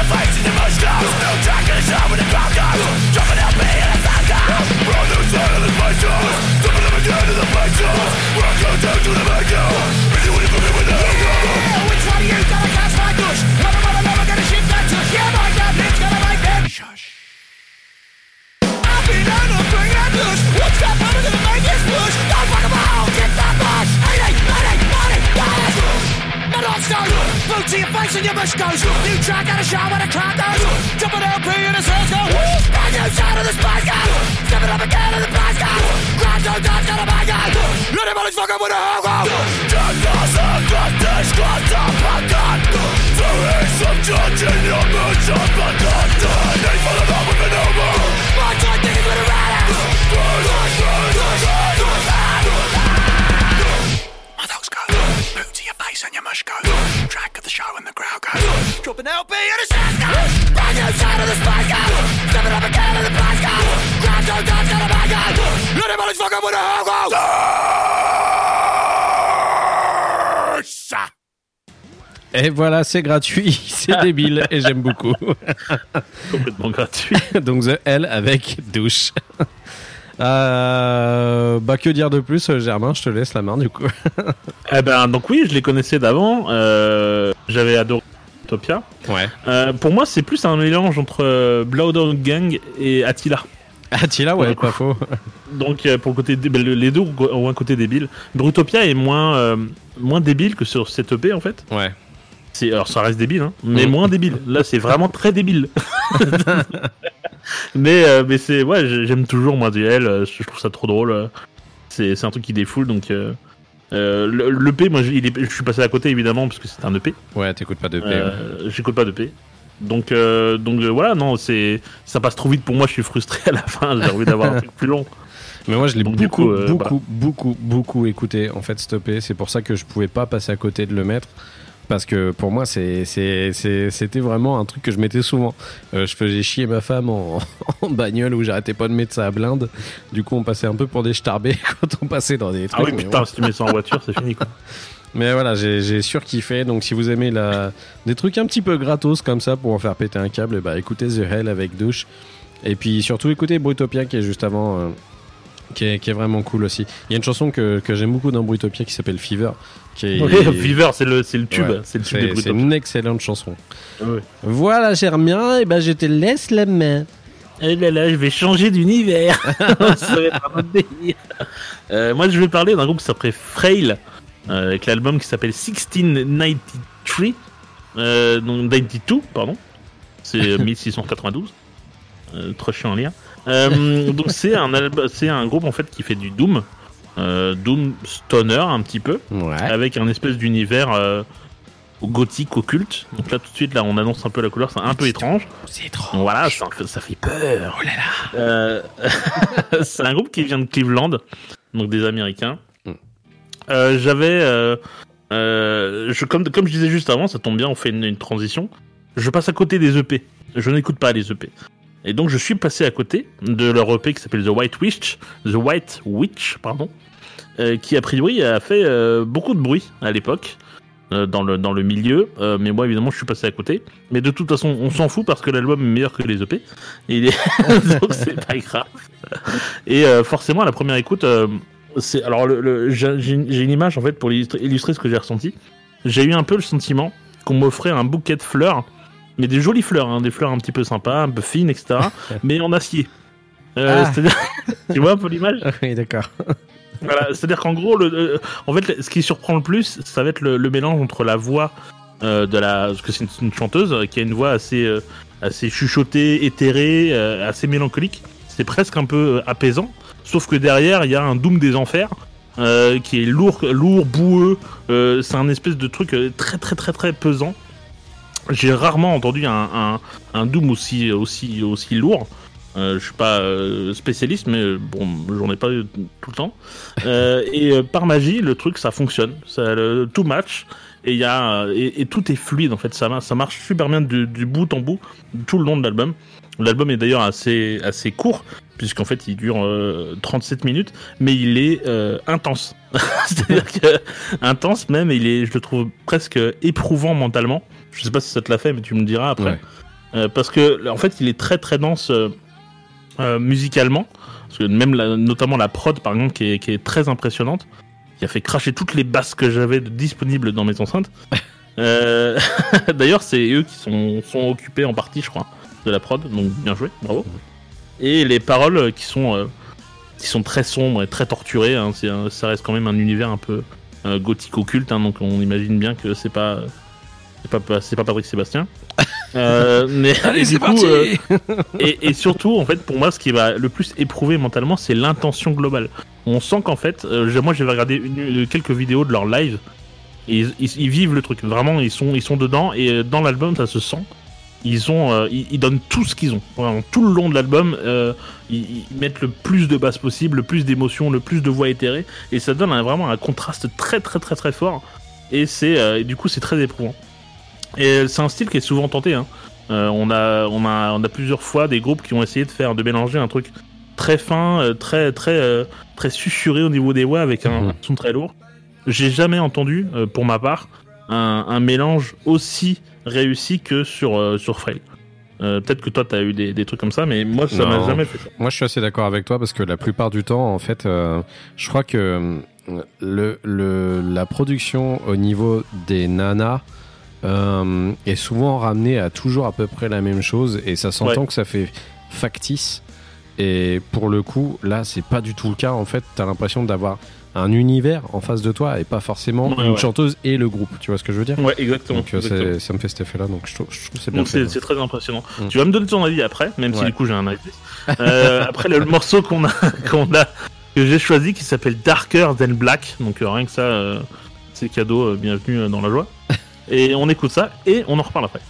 your face in your mush goes No track in the shot when the crowd goes Jumping LP and a sound goes Roll the side of the fight goes Jumping up again to the fight goes Rock go down to the back boot to your face and your mush goes New track out of shot when the crowd goes Jumping LP and his hands go whoosh Brand new sound of the spice go Stepping up again and the prize go Crowd goes down to the back go Anybody's fucking with a hell go. Just us a got this got the pagan There is some judge in your moods of the content They full of up with an over My joint thinking with a rat My face and your mush Track of the show and the crowd and of the spice up again the fucking with a Et voilà, c'est gratuit, c'est débile et j'aime beaucoup. Complètement gratuit. Donc The L avec douche. Euh, bah que dire de plus, Germain, je te laisse la main du coup. Eh ben, donc oui, je les connaissais d'avant. euh, J'avais adoré Utopia. Ouais. Euh, pour moi, c'est plus un mélange entre euh, Blood Dog Gang et Attila. Attila, ouais, pas faux. Donc euh, pour le côté les deux ont un côté débile. Brutopia est moins euh, moins débile que sur cette EP en fait. Ouais. C'est alors ça reste débile hein, mais Mhm. moins débile. Là, c'est vraiment très débile. mais euh, mais c'est ouais, j'ai- j'aime toujours moi duel, euh, je trouve ça trop drôle. euh. C'est un truc qui défoule donc euh, euh, le- l'EP moi je, il est- je suis passé à côté évidemment parce que c'est un EP. Ouais, t'écoutes pas de P. Euh, J'écoute pas d'EP. Donc donc voilà, non, c'est ça passe trop vite pour moi, je suis frustré à la fin, j'ai envie d'avoir un truc plus long. Mais moi, je l'ai beaucoup, coup, euh, beaucoup, beaucoup, beaucoup écouté, en fait, stoppé. C'est pour ça que je pouvais pas passer à côté de le mettre. Parce que pour moi, c'était vraiment un truc que je mettais souvent. Euh, je faisais chier ma femme en, en bagnole où j'arrêtais pas de mettre ça à blinde. Du coup, on passait un peu pour des starbés quand on passait dans des Ah trucs. oui, mais putain, bon. si tu mets ça en voiture, c'est fini quoi. Mais voilà, j'ai, j'ai surkiffé. Donc, si vous aimez la, des trucs un petit peu gratos comme ça pour en faire péter un câble, bah écoutez The Hell avec douche. Et puis surtout, écoutez Brutopia qui est juste avant. euh, qui est, qui est vraiment cool aussi. Il y a une chanson que, que j'aime beaucoup dans Brutopia qui s'appelle Fever. Qui est, Fever, c'est le, le tube, Ouais, c'est le tube c'est, une excellente chanson. Ouais. Voilà, Germien, et ben je te laisse la main. Eh là là, je vais changer d'univers. ça va être un autre délire. Euh, moi, je vais parler d'un groupe qui s'appelle Frail, euh, avec l'album qui s'appelle 1693, euh, donc 92, pardon. C'est 1692. Euh, trop chiant à lire. Euh, donc c'est un c'est un groupe en fait qui fait du doom, euh, doom stoner un petit peu, Ouais. avec un espèce d'univers euh, gothique occulte. Donc là tout de suite là on annonce un peu la couleur, c'est un peu étrange. C'est. Donc voilà, ça, ça fait peur. Oh là là. c'est un groupe qui vient de Cleveland, donc des Américains. Mm. Euh, J'avais, euh, je, comme, comme je disais juste avant, ça tombe bien, on fait une, une transition. Je passe à côté des EP. Je n'écoute pas les EP. Et donc je suis passé à côté de leur EP qui s'appelle The White Witch, The White Witch, pardon, euh, qui a priori a fait euh, beaucoup de bruit à l'époque. euh, dans le dans le milieu. Mais moi évidemment je suis passé à côté. Mais de toute façon on s'en fout parce que l'album est meilleur que les EP. Et donc c'est pas grave. Et forcément à la première écoute, c'est alors j'ai une image en fait pour illustrer ce que j'ai ressenti. J'ai eu un peu le sentiment qu'on m'offrait un bouquet de fleurs, mais des jolies fleurs, hein, des fleurs un petit peu sympas, un peu fines, etc. mais en acier. Euh, Ah. C'est-à-dire, tu vois un peu l'image oui, d'accord. voilà, c'est-à-dire qu'en gros, le, euh, en fait, ce qui surprend le plus, ça va être le, le mélange entre la voix euh, de la, parce que c'est une, une chanteuse qui a une voix assez, euh, assez chuchotée, éthérée, assez mélancolique. C'est presque un peu apaisant. Sauf que derrière, il y a un doom des enfers. qui est lourd, lourd, boueux. c'est un espèce de truc très très très très pesant. J'ai rarement entendu un, un, doom aussi aussi aussi lourd. Euh, je suis pas euh, spécialiste, mais bon, j'en ai pas eu tout le temps. Euh, et euh, par magie, le truc, ça fonctionne, ça, tout match. Et, y a, et, tout est fluide en fait, ça, ça marche super bien du, bout en bout, tout le long de l'album. L'album est d'ailleurs assez, assez court, puisqu'en fait il dure euh, 37 minutes, mais il est intense. C'est-à-dire que intense même, il est, je le trouve presque éprouvant mentalement. Je sais pas si ça te l'a fait, mais tu me le diras après. Ouais. Euh, parce que en fait, il est très très dense euh, euh, musicalement. Parce que même la- notamment la prod, par exemple, qui est, qui est très impressionnante, qui a fait cracher toutes les basses que j'avais disponibles dans mes enceintes. Euh, D'ailleurs, c'est eux qui sont, sont occupés en partie, je crois, de la prod. Donc bien joué, bravo. Et les paroles qui sont qui sont très sombres et très torturées. hein, ça reste quand même un univers un peu gothique occulte, hein, donc on imagine bien que c'est pas c'est pas c'est pas Patrick Sébastien. Euh, mais Allez, du coup, parti euh, et, et surtout, en fait, pour moi, ce qui va le plus éprouver mentalement, c'est l'intention globale. On sent qu'en fait, euh, moi, j'avais regardé une- quelques vidéos de leur live. Et ils, ils- ils vivent le truc. Vraiment, ils sont, ils sont dedans. Et dans l'album, ça se sent. Ils ont, ils, ils donnent tout ce qu'ils ont. Vraiment, tout le long de l'album, ils, mettent le plus de basses possible, le plus d'émotions, le plus de voix éthérées. Et ça donne un- vraiment un contraste très, très, très, très fort. Et c'est, et du coup, c'est très éprouvant. Et c'est un style qui est souvent tenté. Hein. Euh, on, a, on, a, on a plusieurs fois des groupes qui ont essayé de faire, de mélanger un truc très fin, euh, très, très, euh, très susurré au niveau des voix avec un Mhm. son très lourd. J'ai jamais entendu, pour ma part, un, un mélange aussi réussi que sur, sur Frail. Euh, Peut-être que toi, tu as eu des, des trucs comme ça, mais moi, ça m'a jamais fait ça. Moi, je suis assez d'accord avec toi parce que la plupart du temps, en fait, euh, je crois que le, le, la production au niveau des nanas euh, est souvent ramenée à toujours à peu près la même chose et ça s'entend Ouais. que ça fait factice. Et pour le coup, là, c'est pas du tout le cas. En fait, t'as l'impression d'avoir un univers en face de toi et pas forcément Ouais, une ouais. chanteuse et le groupe. Tu vois ce que je veux dire Ouais, exactement. Donc, euh, exactement. ça me fait cet effet-là. Donc, je trouve, je trouve c'est bien Donc fait. c'est c'est très impressionnant. Mm. Tu vas me donner ton avis après, même si du coup j'ai un avis. Euh, après le, le morceau qu'on a, qu'on a, que j'ai choisi, qui s'appelle Darker Than Black. Donc euh, rien que ça, euh, c'est cadeau. bienvenue dans la joie. Et on écoute ça et on en reparle après.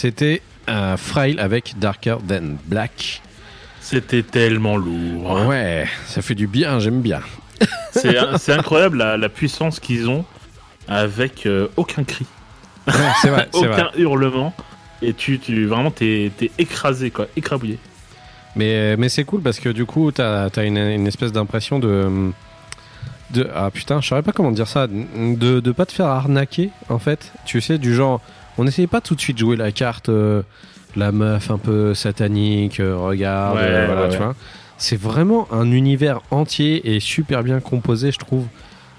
C'était euh, Frail avec Darker Than Black. C'était tellement lourd. Ouais, ça fait du bien, j'aime bien. C'est c'est incroyable la, la puissance qu'ils ont avec euh, aucun cri, Ouais, c'est vrai, aucun hurlement. Et tu, tu vraiment, t'es écrasé, quoi, écrabouillé. Mais, mais c'est cool parce que du coup, t'as as une, une espèce d'impression de, de. Ah putain, je saurais pas comment dire ça. De, de pas te faire arnaquer, en fait. Tu sais, du genre. On n'essayait pas tout de suite de jouer la carte. euh, la meuf un peu satanique, euh, regarde, Ouais, euh, voilà, ouais, tu ouais. vois. C'est vraiment un univers entier et super bien composé, je trouve.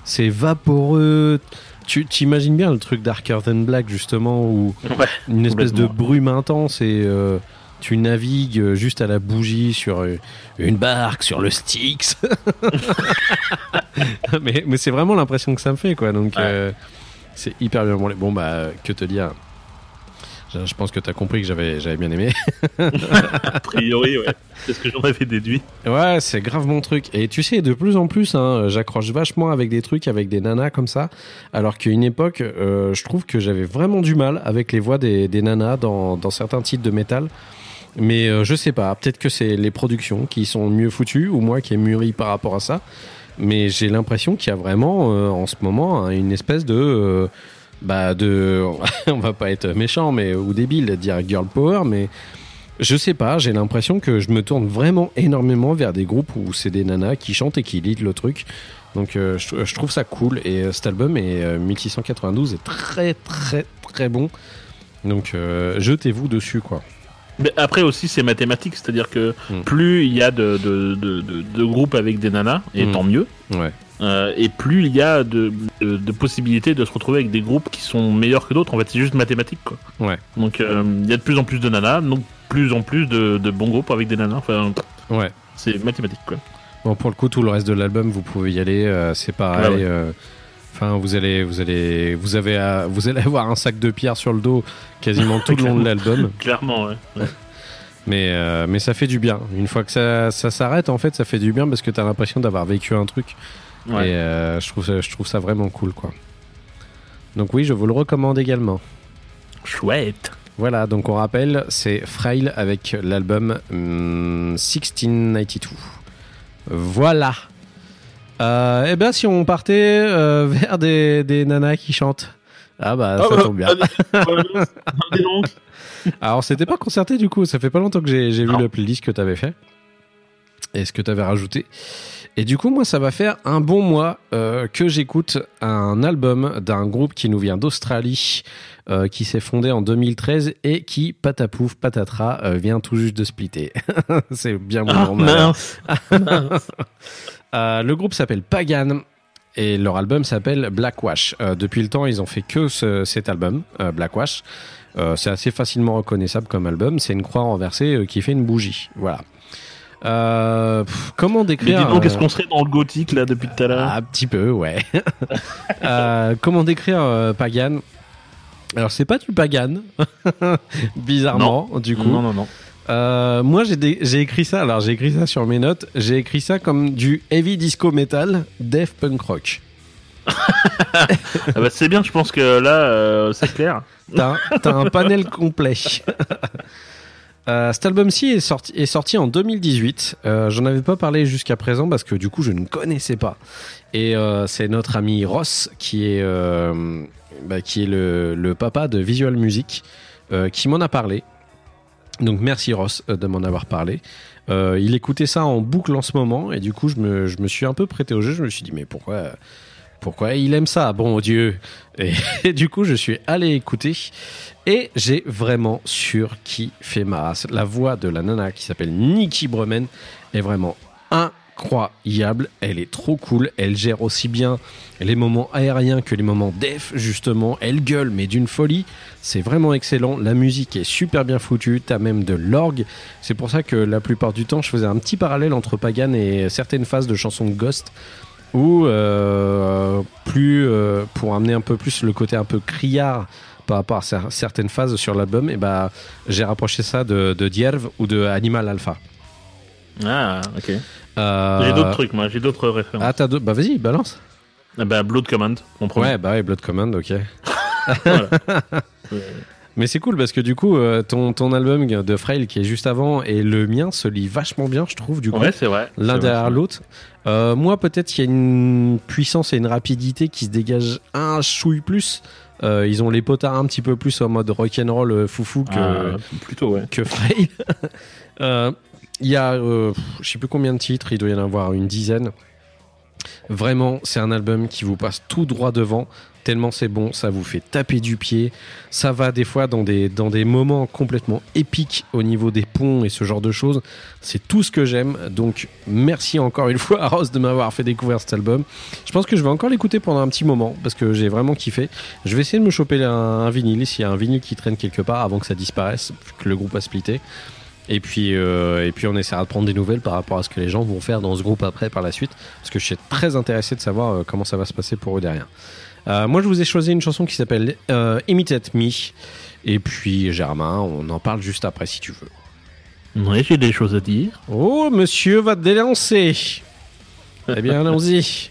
C'est vaporeux. Tu t'imagines bien le truc Darker Than Black, justement, où une espèce de brume intense et tu navigues juste à la bougie sur une barque sur le Styx. mais mais c'est vraiment l'impression que ça me fait quoi. Donc Ouais. euh, c'est hyper bien. Bon bah que te dire? Je je pense que tu as compris que j'avais j'avais bien aimé. A priori, ouais. C'est ce que j'en avais déduit. Ouais, c'est grave mon truc. Et tu sais, de plus en plus, hein, j'accroche vachement avec des trucs, avec des nanas comme ça. Alors qu'à une époque, euh, je trouve que j'avais vraiment du mal avec les voix des, des nanas dans, dans certains titres de métal. Mais euh, je sais pas, peut-être que c'est les productions qui sont mieux foutues ou moi qui ai mûri par rapport à ça. Mais j'ai l'impression qu'il y a vraiment euh, en ce moment hein, une espèce de. euh, bah de. on va pas être méchant mais, ou débile dire girl power, mais je sais pas, j'ai l'impression que je me tourne vraiment énormément vers des groupes où c'est des nanas qui chantent et qui lead le truc. Donc euh, je, je trouve ça cool et cet album est euh, 1692 est très très très bon. Donc jetez-vous dessus quoi. Mais après aussi, c'est mathématique, c'est-à-dire que Mm. plus il y a de, de, de, de- de groupes avec des nanas, et Mm. tant mieux, Ouais. euh, et plus il y a de, de, de possibilités de se retrouver avec des groupes qui sont meilleurs que d'autres. En fait, c'est juste mathématique, quoi. Ouais. Donc euh, il y a de plus en plus de nanas, donc plus en plus de, de bons groupes avec des nanas. Enfin, Ouais. c'est mathématique, quoi. Bon pour le coup tout le reste de l'album vous pouvez y aller, euh, c'est pareil. Ouais, ouais. Vous allez, vous allez, vous avez, à- vous allez avoir un sac de pierre sur le dos quasiment tout le long de l'album. Clairement, ouais. ouais. Mais, euh, mais ça fait du bien. Une fois que ça, ça s'arrête, en fait, ça fait du bien parce que t'as l'impression d'avoir vécu un truc. Ouais. Et euh, je, trouve ça, je trouve ça vraiment cool, quoi. Donc oui, je vous le recommande également. Chouette. Voilà, donc on rappelle, c'est Frail avec l'album hum, 1692. Voilà. Euh, eh bien, si on partait euh, vers des, des nanas qui chantent. Ah bah, ça tombe bien. Alors, c'était pas concerté du coup, ça fait pas longtemps que j'ai j'ai vu le playlist que t'avais fait et ce que t'avais rajouté. Et du coup, moi, ça va faire un bon mois euh, que j'écoute un album d'un groupe qui nous vient d'Australie, euh, qui s'est fondé en 2013 et qui, patapouf, patatras, euh, vient tout juste de splitter. C'est bien mon Ah. Euh, le groupe s'appelle Pagan et leur album s'appelle Blackwash. Euh, depuis le temps, ils ont fait que ce- cet album, euh, Blackwash. C'est assez facilement reconnaissable comme album. C'est une croix renversée qui fait une bougie. Voilà. Euh, pff, comment Mais décrire dis donc, euh, est-ce qu'on serait dans le gothique là depuis tout à l'heure ah, Un petit peu, ouais. Euh, comment décrire Pagan? Alors, c'est pas du Pagan, bizarrement, du coup. Non, non, non. Euh, moi, j'ai écrit ça. Alors, j'ai écrit ça sur mes notes. J'ai écrit ça comme du heavy disco metal, death punk rock. Ah bah, c'est bien, je pense que là, euh, c'est clair. T'as un panel complet. Euh, cet album-ci est sorti, est sorti en 2018. Euh, J'en avais pas parlé jusqu'à présent parce que du coup je ne connaissais pas. Et euh, c'est notre ami Ross qui est, bah, qui est le, le papa de Visual Music qui m'en a parlé. Donc merci Ross euh, de m'en avoir parlé. Euh, il écoutait ça en boucle en ce moment et du coup je me, suis un peu prêté au jeu. Je me suis dit mais pourquoi il aime ça? Bon Dieu et, et du coup je suis allé écouter et j'ai vraiment surkiffé ma race. La voix de la nana qui s'appelle Nikki Bremen est vraiment incroyable. Elle est trop cool. Elle gère aussi bien les moments aériens que les moments def, justement. Elle gueule, mais d'une folie. C'est vraiment excellent. La musique est super bien foutue. T'as même de l'orgue. C'est pour ça que la plupart du temps, je faisais un petit parallèle entre Pagan et certaines phases de chansons de Ghost ou euh, plus euh, pour amener un peu plus le côté un peu criard par rapport à cer- certaines phases sur l'album et bah j'ai rapproché ça de, de Dierve ou de Animal Alpha Ah, ok. Euh, J'ai d'autres trucs, moi, j'ai d'autres références. ah t'as d'autres bah vas-y balance Ah bah, Blood Command, mon premier. ouais bah ouais Blood Command ok Voilà. Mais c'est cool parce que du coup, euh, ton, ton album de Frail qui est juste avant et le mien se lit vachement bien, je trouve, du coup. Ouais, c'est vrai. l'un derrière l'autre. Euh, moi, peut-être qu'il y a une puissance et une rapidité qui se dégagent un chouille plus. Euh, ils ont les potards un petit peu plus en mode rock'n'roll foufou que, Ah, plutôt, ouais. que Frail. Euh, Il y a, euh, je sais plus combien de titres, il doit y en avoir une dizaine. Vraiment, c'est un album qui vous passe tout droit devant, tellement c'est bon, ça vous fait taper du pied. Ça va des fois dans des, dans des moments complètement épiques au niveau des ponts et ce genre de choses. C'est tout ce que j'aime. Donc, merci encore une fois à Ross de m'avoir fait découvrir cet album. Je pense que je vais encore l'écouter pendant un petit moment parce que j'ai vraiment kiffé. Je vais essayer de me choper un, un vinyle s'il y a un vinyle qui traîne quelque part avant que ça disparaisse, que le groupe a splitté. Et puis, euh, et puis on essaiera de prendre des nouvelles par rapport à ce que les gens vont faire dans ce groupe après par la suite, parce que je suis très intéressé de savoir euh, comment ça va se passer pour eux derrière. Euh, moi, je vous ai choisi une chanson qui s'appelle euh, Imitate Me. Et puis, Germain, on en parle juste après si tu veux. Ouais, j'ai des choses à dire. Oh, monsieur va te délancer. eh bien, allons-y.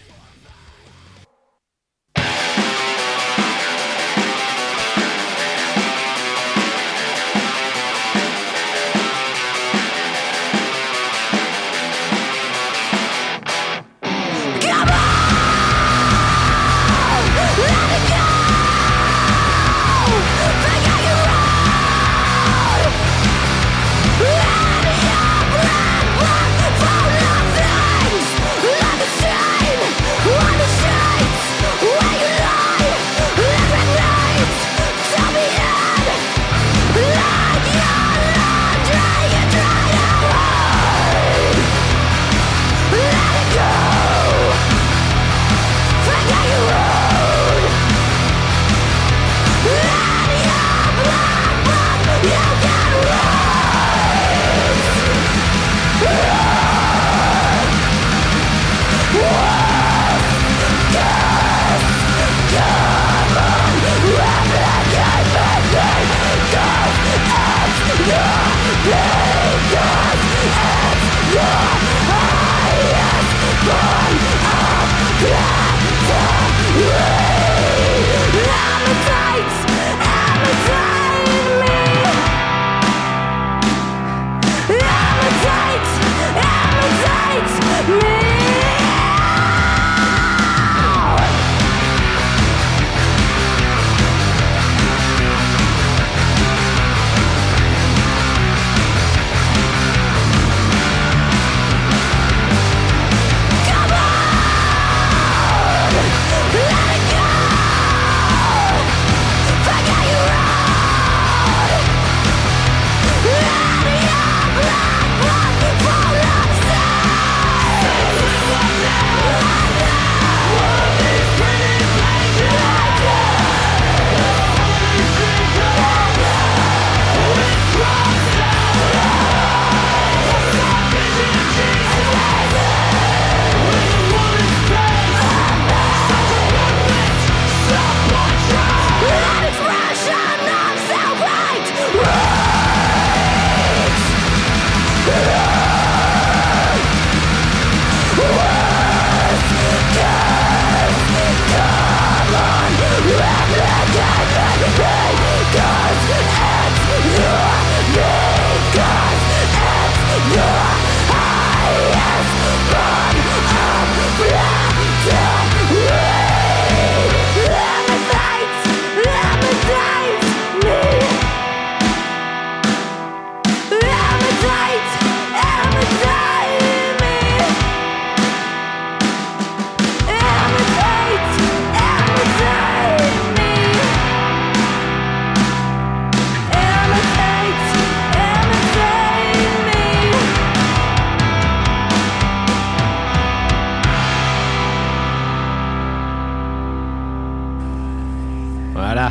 Voilà.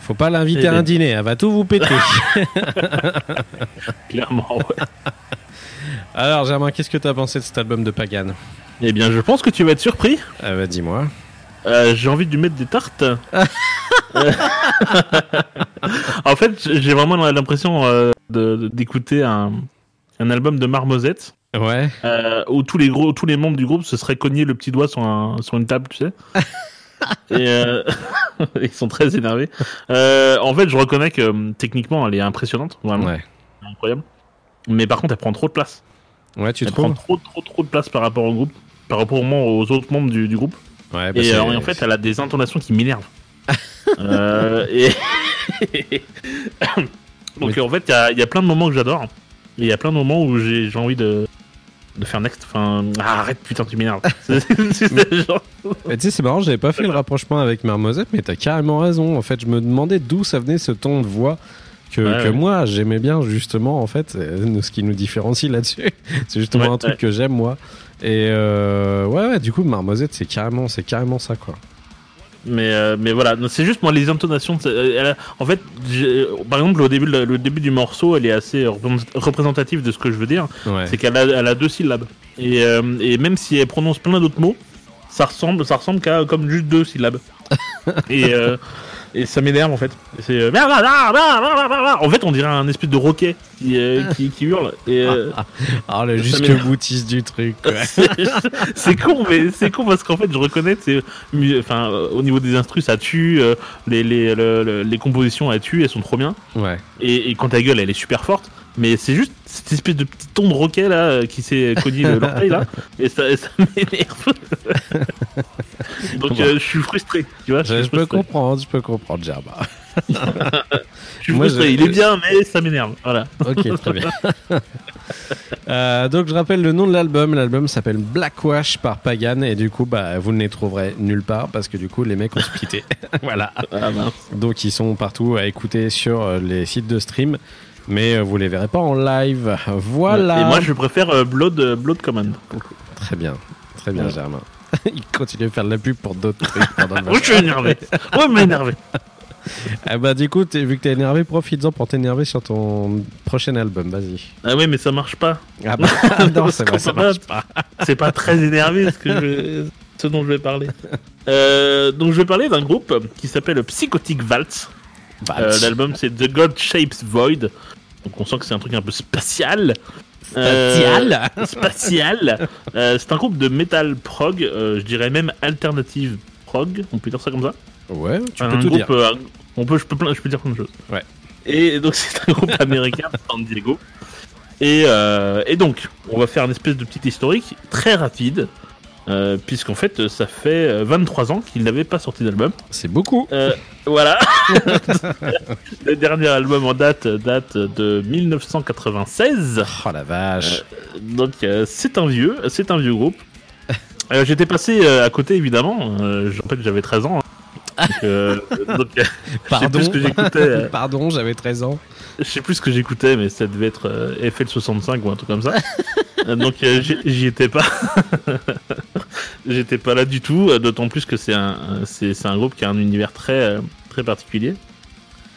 Faut pas l'inviter à un dîner, elle va tout vous péter. Clairement, ouais. Alors Germain, qu'est-ce que t'as pensé de cet album de Pagan Eh bien, je pense que tu vas être surpris. Ah bah dis-moi. Euh, j'ai envie de lui mettre des tartes. En fait, j'ai vraiment l'impression euh, d'écouter un, un album de Marmosette Ouais. euh, où tous les gros, tous les membres du groupe se seraient cognés le petit doigt sur, un, sur une table, tu sais. Et euh, Ils sont très énervés. Euh, en fait, je reconnais que euh, techniquement, elle est impressionnante, vraiment Ouais. incroyable. Mais par contre, elle prend trop de place. Ouais, tu elle prend trop, trop, trop de place par rapport au groupe, par rapport aux autres membres du, du groupe. Ouais, bah et euh, en fait, elle a des intonations qui m'énervent. Et donc Mais- en fait, il y y a plein de moments que j'adore. Et il y a plein de moments où j'ai envie de de faire next. Enfin, ah, arrête, putain, tu m'énerves. Genre- tu sais, c'est marrant, j'avais pas fait le rapprochement avec Marmosette, mais t'as carrément raison. En fait, je me demandais d'où ça venait ce ton de voix que, Ouais, que ouais. moi j'aimais bien, justement, en fait. Nous- ce qui nous différencie là-dessus. c'est justement Ouais, un truc que j'aime, moi. Et euh, ouais, ouais, du coup, Marmosette, c'est carrément, c'est carrément ça, quoi. Mais, euh, mais voilà, c'est juste moi les intonations. euh, elle a- en fait, j'ai- par exemple, au début, le, début du morceau, elle est assez représent- représentative de ce que je veux dire. Ouais. C'est qu'elle a, elle a deux syllabes. Et, euh, et même si elle prononce plein d'autres mots, ça ressemble, ça ressemble qu'à comme juste deux syllabes. et, euh, et ça m'énerve en fait. C'est en fait on dirait un espèce de roquet qui, euh, qui, qui hurle. Et euh, Ah, le jusque boutiste du truc, c'est- con, mais c'est con parce qu'en fait je reconnais, c'est enfin euh, au niveau des instrus ça tue, les, les, le- le- les compositions elles tuent, elles sont trop bien. Ouais. Et, et quand ta gueule elle est super forte, mais c'est juste cette espèce de petit ton de roquet là euh, qui s'est cogné le- l'orteil là, et ça, m'énerve. Donc Bon. euh, je suis frustré, tu vois. Je, peux comprendre, je peux comprendre, Gerba. Je suis Moi, frustré. je- Il est bien, mais ça m'énerve. Voilà. Ok, très bien. Euh, donc je rappelle le nom de l'album. L'album s'appelle Blackwash par Pagan et du coup bah vous ne les trouverez nulle part parce que du coup les mecs ont splitté. voilà. Ah. Donc ils sont partout à écouter sur euh, les sites de stream, mais euh, vous les verrez pas en live. Voilà. Et moi je préfère euh, Blood, euh, Blood Command. Très bien, très bien Ouais. Germain. Il continue de faire de la pub pour d'autres trucs Oh, je suis énervé. Oh, mais énervé. Ah bah du coup vu que t'es énervé, profites-en pour t'énerver sur ton prochain album. Vas-y. Ah ouais, mais ça marche pas. Ah bah non c'est ça marche pas. C'est pas très énervé ce, que je- ce dont je vais parler. Euh, donc je vais parler d'un groupe qui s'appelle Psychotic Waltz. Euh, L'album c'est The God Shapes Void. Donc on sent que c'est un truc un peu spatial. Spatial? Euh, spatial. Euh, c'est un groupe de metal prog, euh, je dirais même alternative prog, on peut dire ça comme ça. Ouais, tu un peux tout groupe, dire. euh, on peut, je, peux plein- je peux dire plein de choses. Ouais. Et donc c'est un groupe américain de San Diego. Et, euh, et donc, on va faire une espèce de petit historique très rapide, euh, puisqu'en fait, ça fait euh, 23 ans qu'il n'avait pas sorti d'album. C'est beaucoup. Euh, voilà. Le dernier album en date date de 1996. Oh la vache. Donc euh, c'est un vieux, c'est un vieux groupe. Euh, J'étais passé euh, à côté évidemment. Euh, rappelle que j'avais 13 ans. hein. Donc, euh, donc, euh, Pardon. euh. Pardon, j'avais 13 ans. je sais plus ce que j'écoutais, mais ça devait être euh, FL65 ou un truc comme ça. Euh, donc euh, j'y étais pas. J'étais pas là du tout. euh, D'autant plus que c'est un, un- c'est c'est un groupe qui a un univers très très particulier.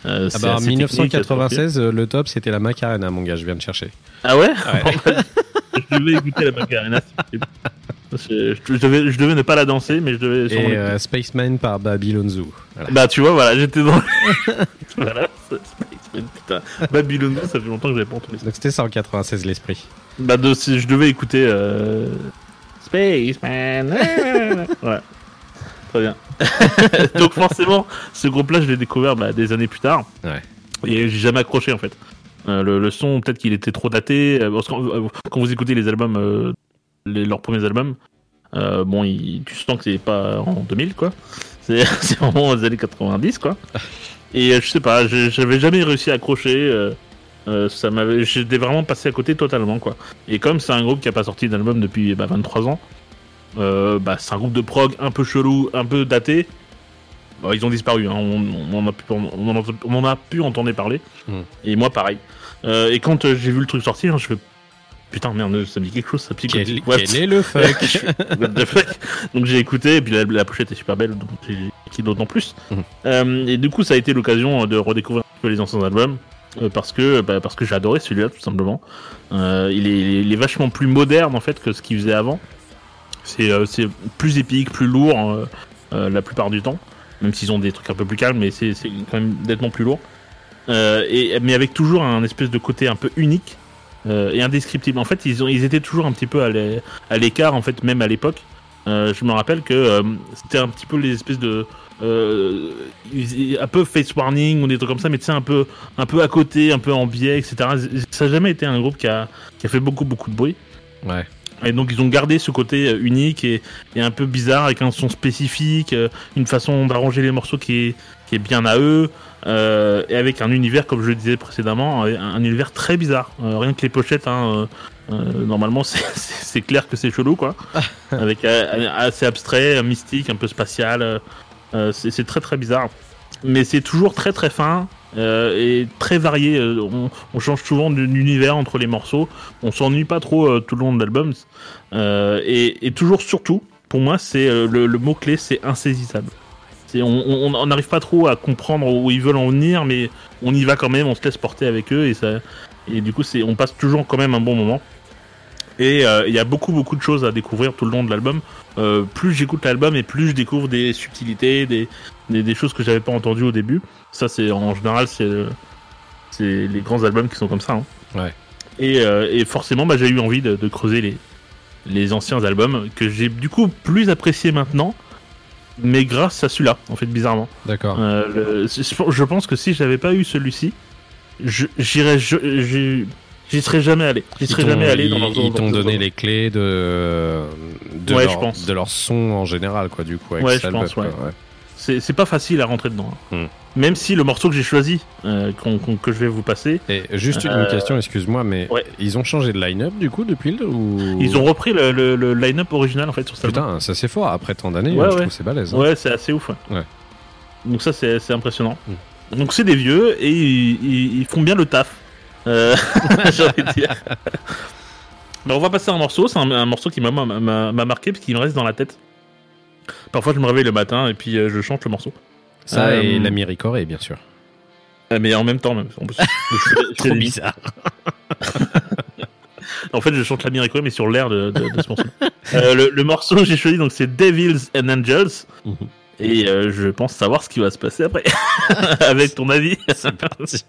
Euh, Ah bah, en assez technique, assez 1996, euh, le top c'était la Macarena, mon gars, je viens de chercher. Ah ouais, bah, Je devais écouter la Macarena. Je, je devais, je devais ne pas la danser, mais je devais Et euh, Spaceman par Babylon Zoo. Voilà. Bah tu vois, voilà, j'étais dans... voilà, putain. Babylone, ça fait longtemps que j'avais pas entendu ça. Donc c'était ça en 96 l'esprit. Bah de, si je devais écouter... Euh... Spaceman... voilà. Très bien. Donc forcément, ce groupe-là, je l'ai découvert bah, des années plus tard. Ouais. Et j'ai jamais accroché en fait. Euh, le, le son, peut-être qu'il était trop daté. euh, parce que, euh, quand vous écoutez les albums, euh, les- leurs premiers albums, bon, il- tu sens que c'est pas en 2000 quoi. C'est c'est vraiment les années 90 quoi. Et euh, je sais pas, j'avais jamais réussi à accrocher. euh, euh, ça m'avait, j'étais vraiment passé à côté totalement quoi. Et comme c'est un groupe qui a pas sorti d'album depuis bah, 23 ans, euh, bah, c'est un groupe de prog un peu chelou, un peu daté. Bah, ils ont disparu, hein, on, on a pu, on en a, on en a pu entendre parler. Mm. Et moi pareil. Euh, et quand j'ai vu le truc sortir, je fais putain merde, ça me dit quelque chose, ça pique. Quel, What quel est le fuck what the fuck Donc j'ai écouté, et puis la, la pochette est super belle, donc j'ai écouté d'autant plus. Mhm. Euh, et du coup, ça a été l'occasion de redécouvrir un peu les anciens albums. euh, parce que bah, parce que j'ai adoré celui-là tout simplement. Euh, il, est, il est- il est vachement plus moderne en fait que ce qu'il faisait avant. C'est euh, c'est plus épique, plus lourd euh, euh, la plupart du temps, même s'ils ont des trucs un peu plus calmes, mais c'est c'est quand même nettement plus lourd. Euh, et, mais avec toujours un espèce de côté un peu unique euh, et indescriptible. En fait, ils, ont, ils étaient toujours un petit peu à l'é- à l'écart, en fait, même à l'époque. euh, je me rappelle que euh, c'était un petit peu les espèces de un peu face warning ou des trucs comme ça, mais tu sais un peu un peu à côté, un peu en biais, etc. Ça n'a jamais été un groupe qui a qui a fait beaucoup beaucoup de bruit. Ouais. Et donc ils ont gardé ce côté unique et, et un peu bizarre avec un son spécifique, une façon d'arranger les morceaux qui est, qui est bien à eux, euh, et avec un univers, comme je le disais précédemment, un, un univers très bizarre. Euh, rien que les pochettes, hein, euh, normalement c'est- clair que c'est chelou, quoi. avec assez abstrait, mystique, un peu spatial. c'est très très bizarre. Mais c'est toujours très très fin. et très varié, on, on change souvent d'univers entre les morceaux. On s'ennuie pas trop tout le long de l'album. Et, et toujours, surtout, pour moi, c'est le, le mot-clé, c'est insaisissable. On n'arrive pas trop à comprendre où ils veulent en venir, mais on y va quand même, on se laisse porter avec eux, et, ça, et du coup, c'est, on passe toujours quand même un bon moment. Et euh, il y a beaucoup, beaucoup de choses à découvrir tout le long de l'album. Euh, plus j'écoute l'album et plus je découvre des subtilités, des, des, des choses que j'avais pas entendues au début. Ça, c'est en général, c'est, c'est les grands albums qui sont comme ça. hein. Ouais. Et, euh, et forcément, bah, j'ai eu envie de, de creuser les, les anciens albums que j'ai du coup plus apprécié maintenant, mais grâce à celui-là, en fait, bizarrement. D'accord. Euh, je pense que si j'avais pas eu celui-ci, j'irais, j'y serais jamais allé. J'y Ils serais t'ont- jamais allé ils- dans Ils t'ont donné les clés de de, Ouais, leur, je pense. de leur son en général, quoi, du coup. Avec Ouais, je pense, ouais. C'est pas facile à rentrer dedans. hein. Hmm. Même si le morceau que j'ai choisi, euh, que je vais vous passer, Et juste une Euh, question, excuse-moi, mais ouais. ils ont changé de line-up du coup depuis le ou? Ils ont repris le, le- le line-up original en fait sur album. Putain, ça c'est fort. Après tant d'années, Ouais, je ouais. trouve que c'est balèze. hein. Ouais, c'est assez ouf. Donc ça, c'est impressionnant. Mm. Donc c'est des vieux et ils, ils- ils font bien le taf. Euh, dire. Mais on va passer à un morceau. C'est un, un morceau qui m'a marqué parce qu'il me reste dans la tête. Parfois, je me réveille le matin et puis euh, je chante le morceau. Ça Euh, et l'ami Ricoré, bien sûr. Euh, Mais en même temps, même. En, plus. Je fais- je fais Trop bizarre. En fait, je chante la Miracle, mais sur l'air de, de- de ce morceau. Euh, le, le morceau que j'ai choisi, donc c'est Devils and Angels. Mhm. Et euh, je pense savoir ce qui va se passer après. Avec ton avis. C'est parti.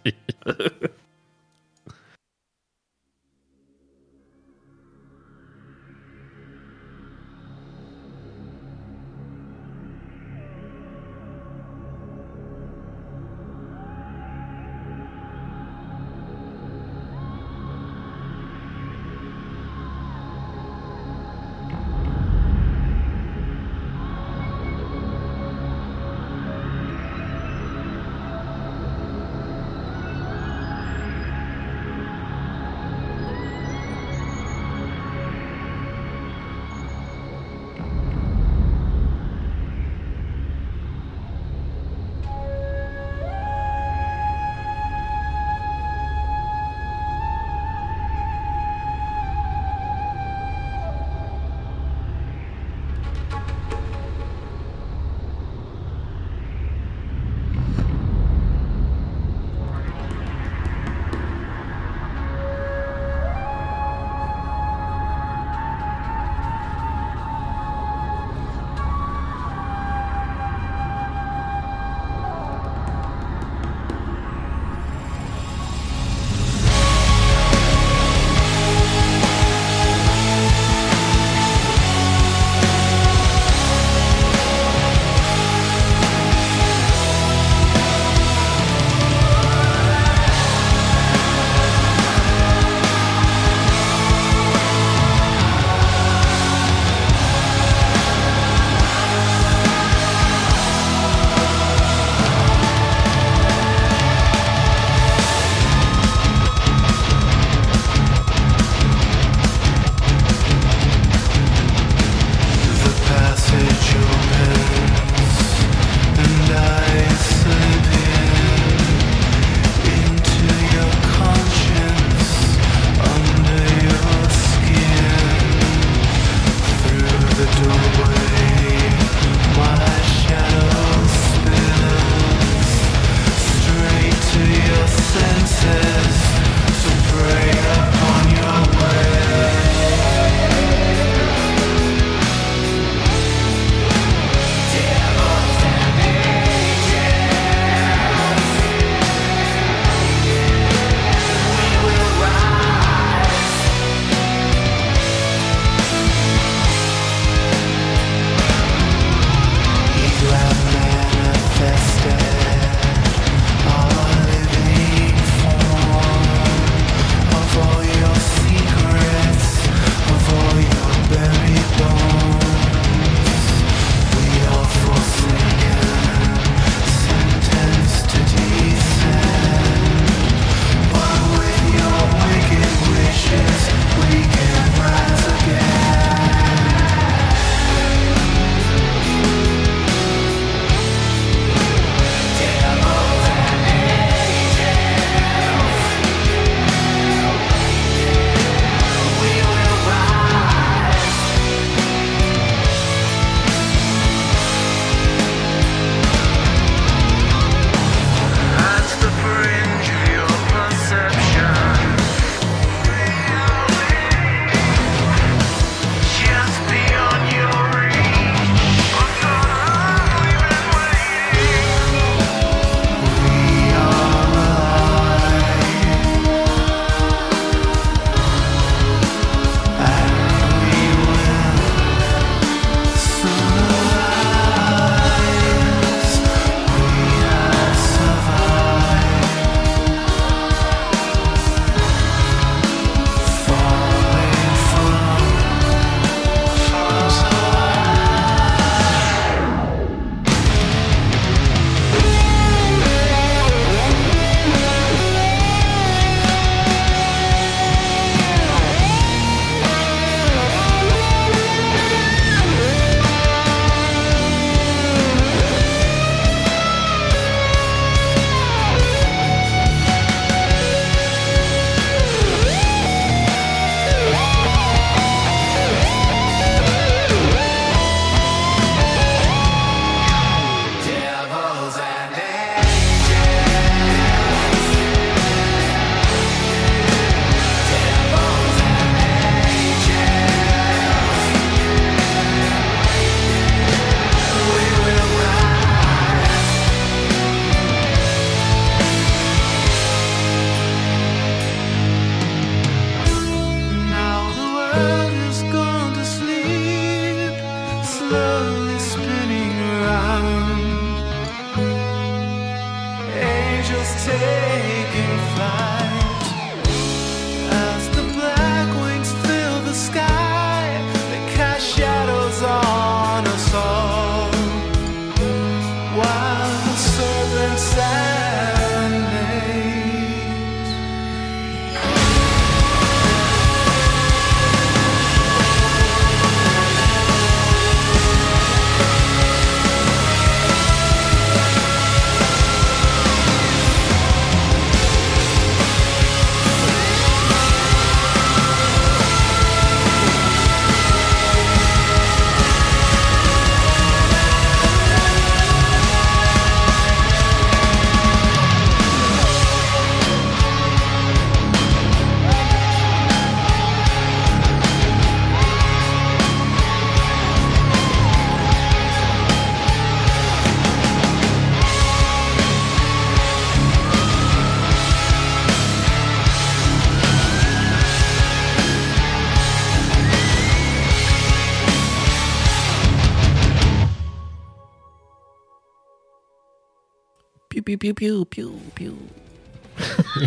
Piu, piu, piu,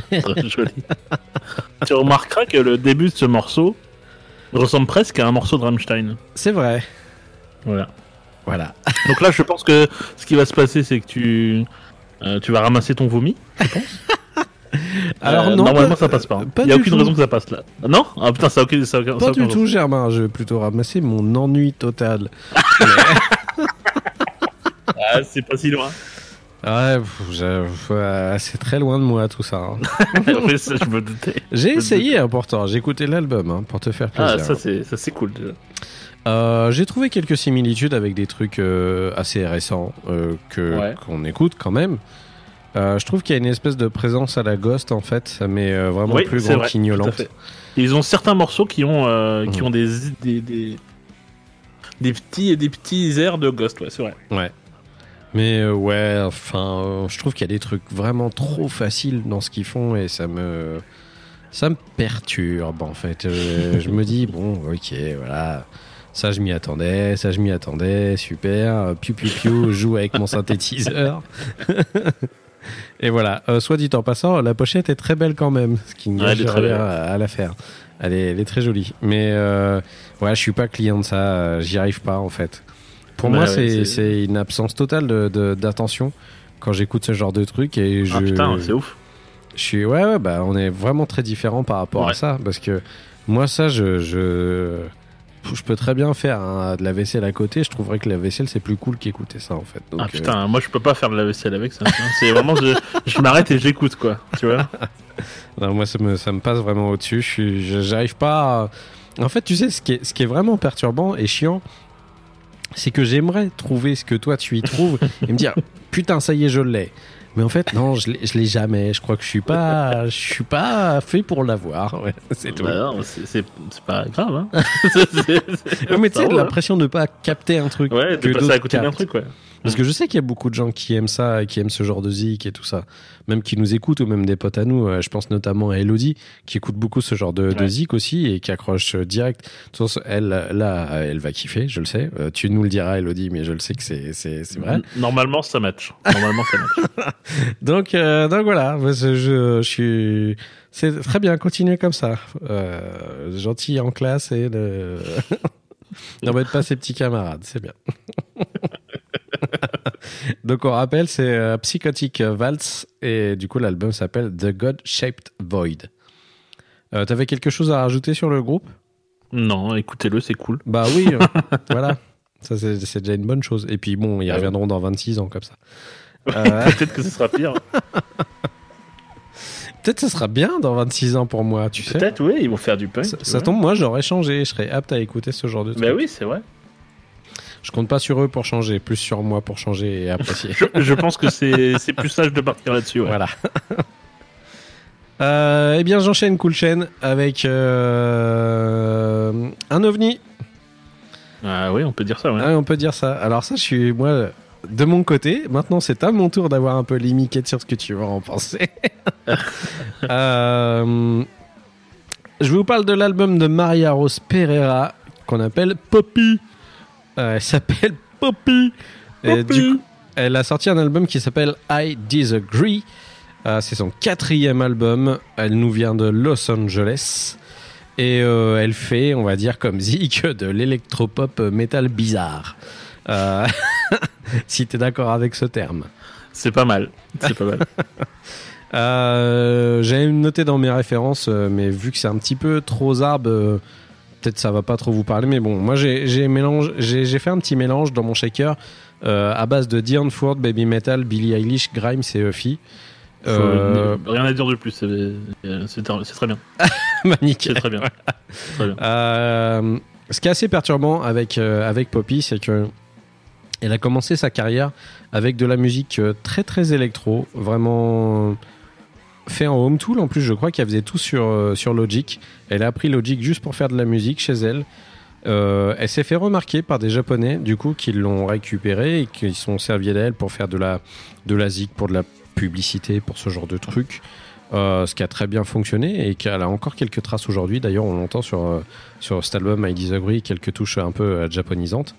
piu, joli. tu remarqueras que le début de ce morceau ressemble presque à un morceau de Rammstein. C'est vrai. Voilà. Voilà. Donc là, je pense que ce qui va se passer, c'est que tu, euh, tu vas ramasser ton vomi. Alors Euh, non, normalement, pas- ça passe pas. hein. Il y a aucune tout. raison que ça passe là. Non? Ah putain, ça aucun. Ça Pas du tout, Germain. Je vais plutôt ramasser mon ennui total. Ah, c'est pas si loin. Ouais, c'est très loin de moi tout ça. hein. Oui, ça, je me doutais. J'ai essayé hein, pourtant. J'ai écouté l'album hein, pour te faire plaisir. Ah, ça c'est cool déjà. Euh, J'ai trouvé quelques similitudes avec des trucs euh, assez récents euh, que Ouais. qu'on écoute quand même. Je trouve qu'il y a une espèce de présence à la Ghost en fait, mais vraiment Oui, plus grande vrai, qu'ignolante. ils ont certains morceaux qui ont qui Mhm. ont des des, des des petits des petits airs de Ghost, ouais, c'est vrai. Ouais. Mais euh, ouais, enfin, euh, je trouve qu'il y a des trucs vraiment trop faciles dans ce qu'ils font et ça me ça me perturbe en fait. Euh, je me dis bon, ok, voilà. Ça, je m'y attendais, ça, je m'y attendais, super. Piu, piu, piu, joue avec mon synthétiseur. Et voilà, soit dit en passant, la pochette est très belle quand même, ce qui ne très rien à, la faire. Elle est, elle est très jolie. Mais ouais, je suis pas client de ça, j'y arrive pas en fait. Pour Ouais, moi, ouais, c'est une absence totale de- de- d'attention quand j'écoute ce genre de truc et je, Ah putain, c'est ouf. je suis ouais, ouais, bah on est vraiment très différents par rapport à ça parce que moi ça je je, je peux très bien faire hein, de la vaisselle à côté. Je trouverais que la vaisselle c'est plus cool qu'écouter ça en fait. Donc, ah euh, putain, moi je peux pas faire de la vaisselle avec ça. C'est vraiment je, je m'arrête et j'écoute quoi, tu vois. Non, moi, ça me, ça me passe vraiment au-dessus. Je- j'arrive pas. à- En fait, tu sais, ce qui est, ce qui est vraiment perturbant et chiant, c'est que j'aimerais trouver ce que toi tu y trouves et me dire putain, ça y est, je l'ai. Mais en fait, non, je l'ai, je l'ai jamais. Je crois que je suis pas, je suis pas fait pour l'avoir. Ouais, c'est tout. Bah non, c'est c'est c'est pas grave hein. C'est- c'est- c'est- Non, mais tu sais, roule, l'impression de ne pas capter un truc. hein. Ouais, de passer à côté d'un truc ouais. Parce que je sais qu'il y a beaucoup de gens qui aiment ça, qui aiment ce genre de zik et tout ça. Même qui nous écoutent, ou même des potes à nous. Euh, Je pense notamment à Elodie, qui écoute beaucoup ce genre de, de Ouais. zik aussi, et qui accroche euh, direct. De toute façon, elle, là, elle va kiffer, je le sais. Euh, Tu nous le diras, Elodie, mais je le sais que c'est, vrai. Normalement ça match. Normalement ça match. Donc, euh, donc voilà, je, je, suis... C'est très bien, continuez comme ça. Euh, gentil en classe et ne... n'embête pas ses petits camarades, c'est bien. Donc on rappelle, c'est euh, Psychotic Waltz et du coup l'album s'appelle The God Shaped Void. Euh, T'avais quelque chose à rajouter sur le groupe? Non, écoutez-le, c'est cool. Bah oui, euh, voilà. Ça c'est déjà une bonne chose. Et puis bon, ils Ouais. reviendront dans 26 ans comme ça. Euh, Peut-être que ce sera pire. Peut-être ça sera bien dans 26 ans pour moi, tu sais. Peut-être oui, ils vont faire du punk. Ça, tombe, moi j'aurais changé, je serais apte à écouter ce genre de truc. Bah oui, c'est vrai. Je compte pas sur eux pour changer, plus sur moi pour changer et apprécier. Je, je pense que c'est plus sage de partir là-dessus. Ouais. Voilà. Euh, eh bien, j'enchaîne cool chaîne avec euh, un ovni. Ah oui, on peut dire ça. Ouais. Ah, on peut dire ça. Alors ça, je suis moi de mon côté. Maintenant, c'est à mon tour d'avoir un peu les miquettes sur ce que tu vas en penser. Euh, je vous parle de l'album de Maria Rose Pereira qu'on appelle Poppy. Euh, elle s'appelle Poppy. Et du coup, elle a sorti un album qui s'appelle I Disagree. Euh, c'est son quatrième album. Elle nous vient de Los Angeles. Et euh, elle fait, on va dire comme Zik, de l'électropop métal bizarre. Euh, si t'es d'accord avec ce terme. C'est pas mal. C'est pas mal. Euh, J'avais noté dans mes références, mais vu que c'est un petit peu trop zarbe, euh, peut-être ça va pas trop vous parler. Mais bon, moi j'ai j'ai fait un petit mélange dans mon shaker euh, à base de Dion Ford, Baby Metal, Billie Eilish, Grimes et Uffy. Euh, Rien à dire de plus. C'est très bien. bah, nickel. C'est très bien. Très bien. Euh, ce qui est assez perturbant avec, euh, avec Poppy, c'est que elle a commencé sa carrière avec de la musique très très électro, vraiment fait en home tool. En plus, je crois qu'elle faisait tout sur, euh, sur Logic. Elle a appris Logic juste pour faire de la musique chez elle. Euh, elle s'est fait remarquer par des Japonais, du coup, qui l'ont récupérée et qui sont servis d'elle pour faire de la, de la zik, pour de la publicité, pour ce genre de trucs. Euh, ce qui a très bien fonctionné et qu'elle a encore quelques traces aujourd'hui. D'ailleurs, on l'entend sur, sur cet album I Disagree, quelques touches un peu japonisantes.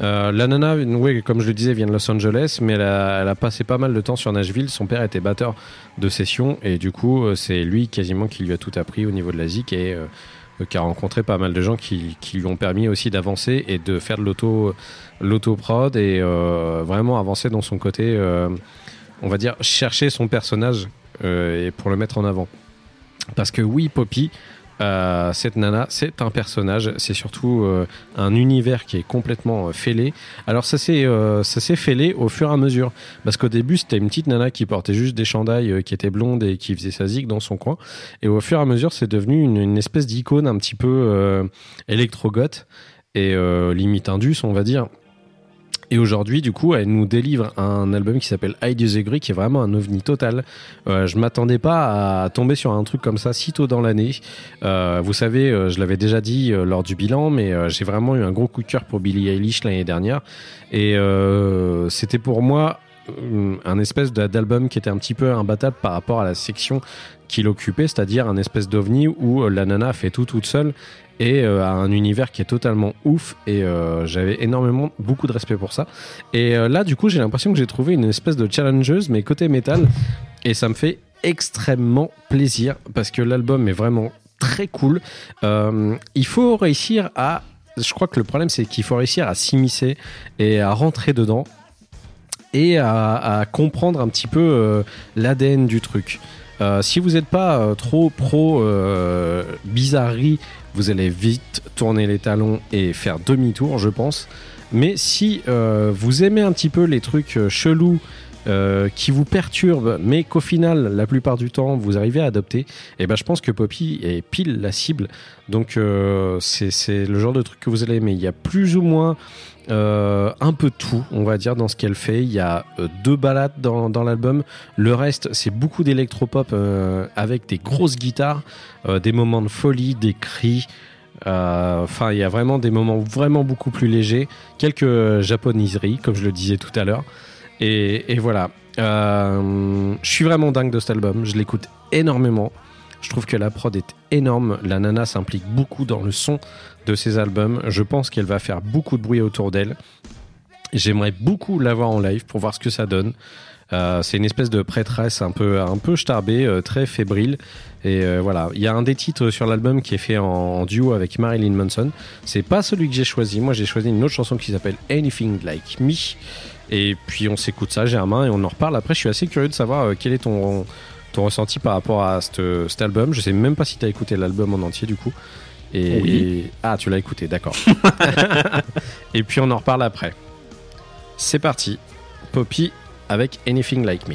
Euh, la nana, ouais, comme je le disais, vient de Los Angeles, mais elle a, passé pas mal de temps sur Nashville. Son père était batteur de session et du coup, euh, c'est lui quasiment qui lui a tout appris au niveau de la zik et euh, qui a rencontré pas mal de gens qui, lui ont permis aussi d'avancer et de faire de l'auto l'auto-prod et vraiment avancer dans son côté, on va dire, chercher son personnage et pour le mettre en avant. Parce que oui, Poppy, euh, cette nana, c'est un personnage, c'est surtout euh, un univers qui est complètement euh, fêlé. Alors ça s'est fêlé au fur et à mesure, parce qu'au début c'était une petite nana qui portait juste des chandails, qui était blonde et qui faisait sa zig dans son coin, et au fur et à mesure c'est devenu une, une espèce d'icône un petit peu électro-goth et limite indus, on va dire. Et aujourd'hui, du coup, elle nous délivre un album qui s'appelle I Disagree, qui est vraiment un ovni total. Euh, je m'attendais pas à tomber sur un truc comme ça si tôt dans l'année. Euh, vous savez, euh, je l'avais déjà dit euh, lors du bilan, mais j'ai vraiment eu un gros coup de cœur pour Billie Eilish l'année dernière. Et c'était pour moi un espèce d'a- d'album qui était un petit peu imbattable par rapport à la section qu'il occupait, c'est-à-dire un espèce d'ovni où euh, la nana fait tout toute seule et euh, a un univers qui est totalement ouf et euh, j'avais énormément beaucoup de respect pour ça. Et euh, là du coup j'ai l'impression que j'ai trouvé une espèce de challengeuse mais côté métal. Et ça me fait extrêmement plaisir parce que l'album est vraiment très cool. Il faut réussir à je crois que le problème c'est qu'il faut réussir à s'immiscer et à rentrer dedans et à, à comprendre un petit peu l'ADN du truc. Euh, si vous n'êtes pas euh, trop pro euh, bizarrerie, vous allez vite tourner les talons et faire demi-tour, je pense. Mais si vous aimez un petit peu les trucs chelous euh, qui vous perturbent, mais qu'au final, la plupart du temps, vous arrivez à adopter, et ben je pense que Poppy est pile la cible. Donc euh, c'est le genre de truc que vous allez aimer. Il y a plus ou moins euh, un peu tout, on va dire, dans ce qu'elle fait. Il y a euh, deux balades dans, dans l'album. Le reste, c'est beaucoup d'électropop euh, avec des grosses guitares, euh, des moments de folie, des cris. Euh, Enfin, il y a vraiment des moments vraiment beaucoup plus légers. Quelques japoniseries, comme je le disais tout à l'heure. Et, voilà. Euh, je suis vraiment dingue de cet album. Je l'écoute énormément. Je trouve que la prod est énorme. La nana s'implique beaucoup dans le son de ses albums. Je pense qu'elle va faire beaucoup de bruit autour d'elle. J'aimerais beaucoup la voir en live pour voir ce que ça donne. Euh, c'est une espèce de prêtresse un peu, un peu starbée, euh, très fébrile. Et voilà, il y a un des titres sur l'album qui est fait en, en duo avec Marilyn Manson. C'est pas celui que j'ai choisi. Moi, j'ai choisi une autre chanson qui s'appelle Anything Like Me. Et puis on s'écoute ça, Germain, et on en reparle. Après, je suis assez curieux de savoir euh, quel est ton, ton ressenti par rapport à cette- cet album. Je sais même pas si tu as écouté l'album en entier du coup. Et, Oui. et- ah, tu l'as écouté, d'accord. et puis on en reparle après. C'est parti. Poppy avec Anything Like Me.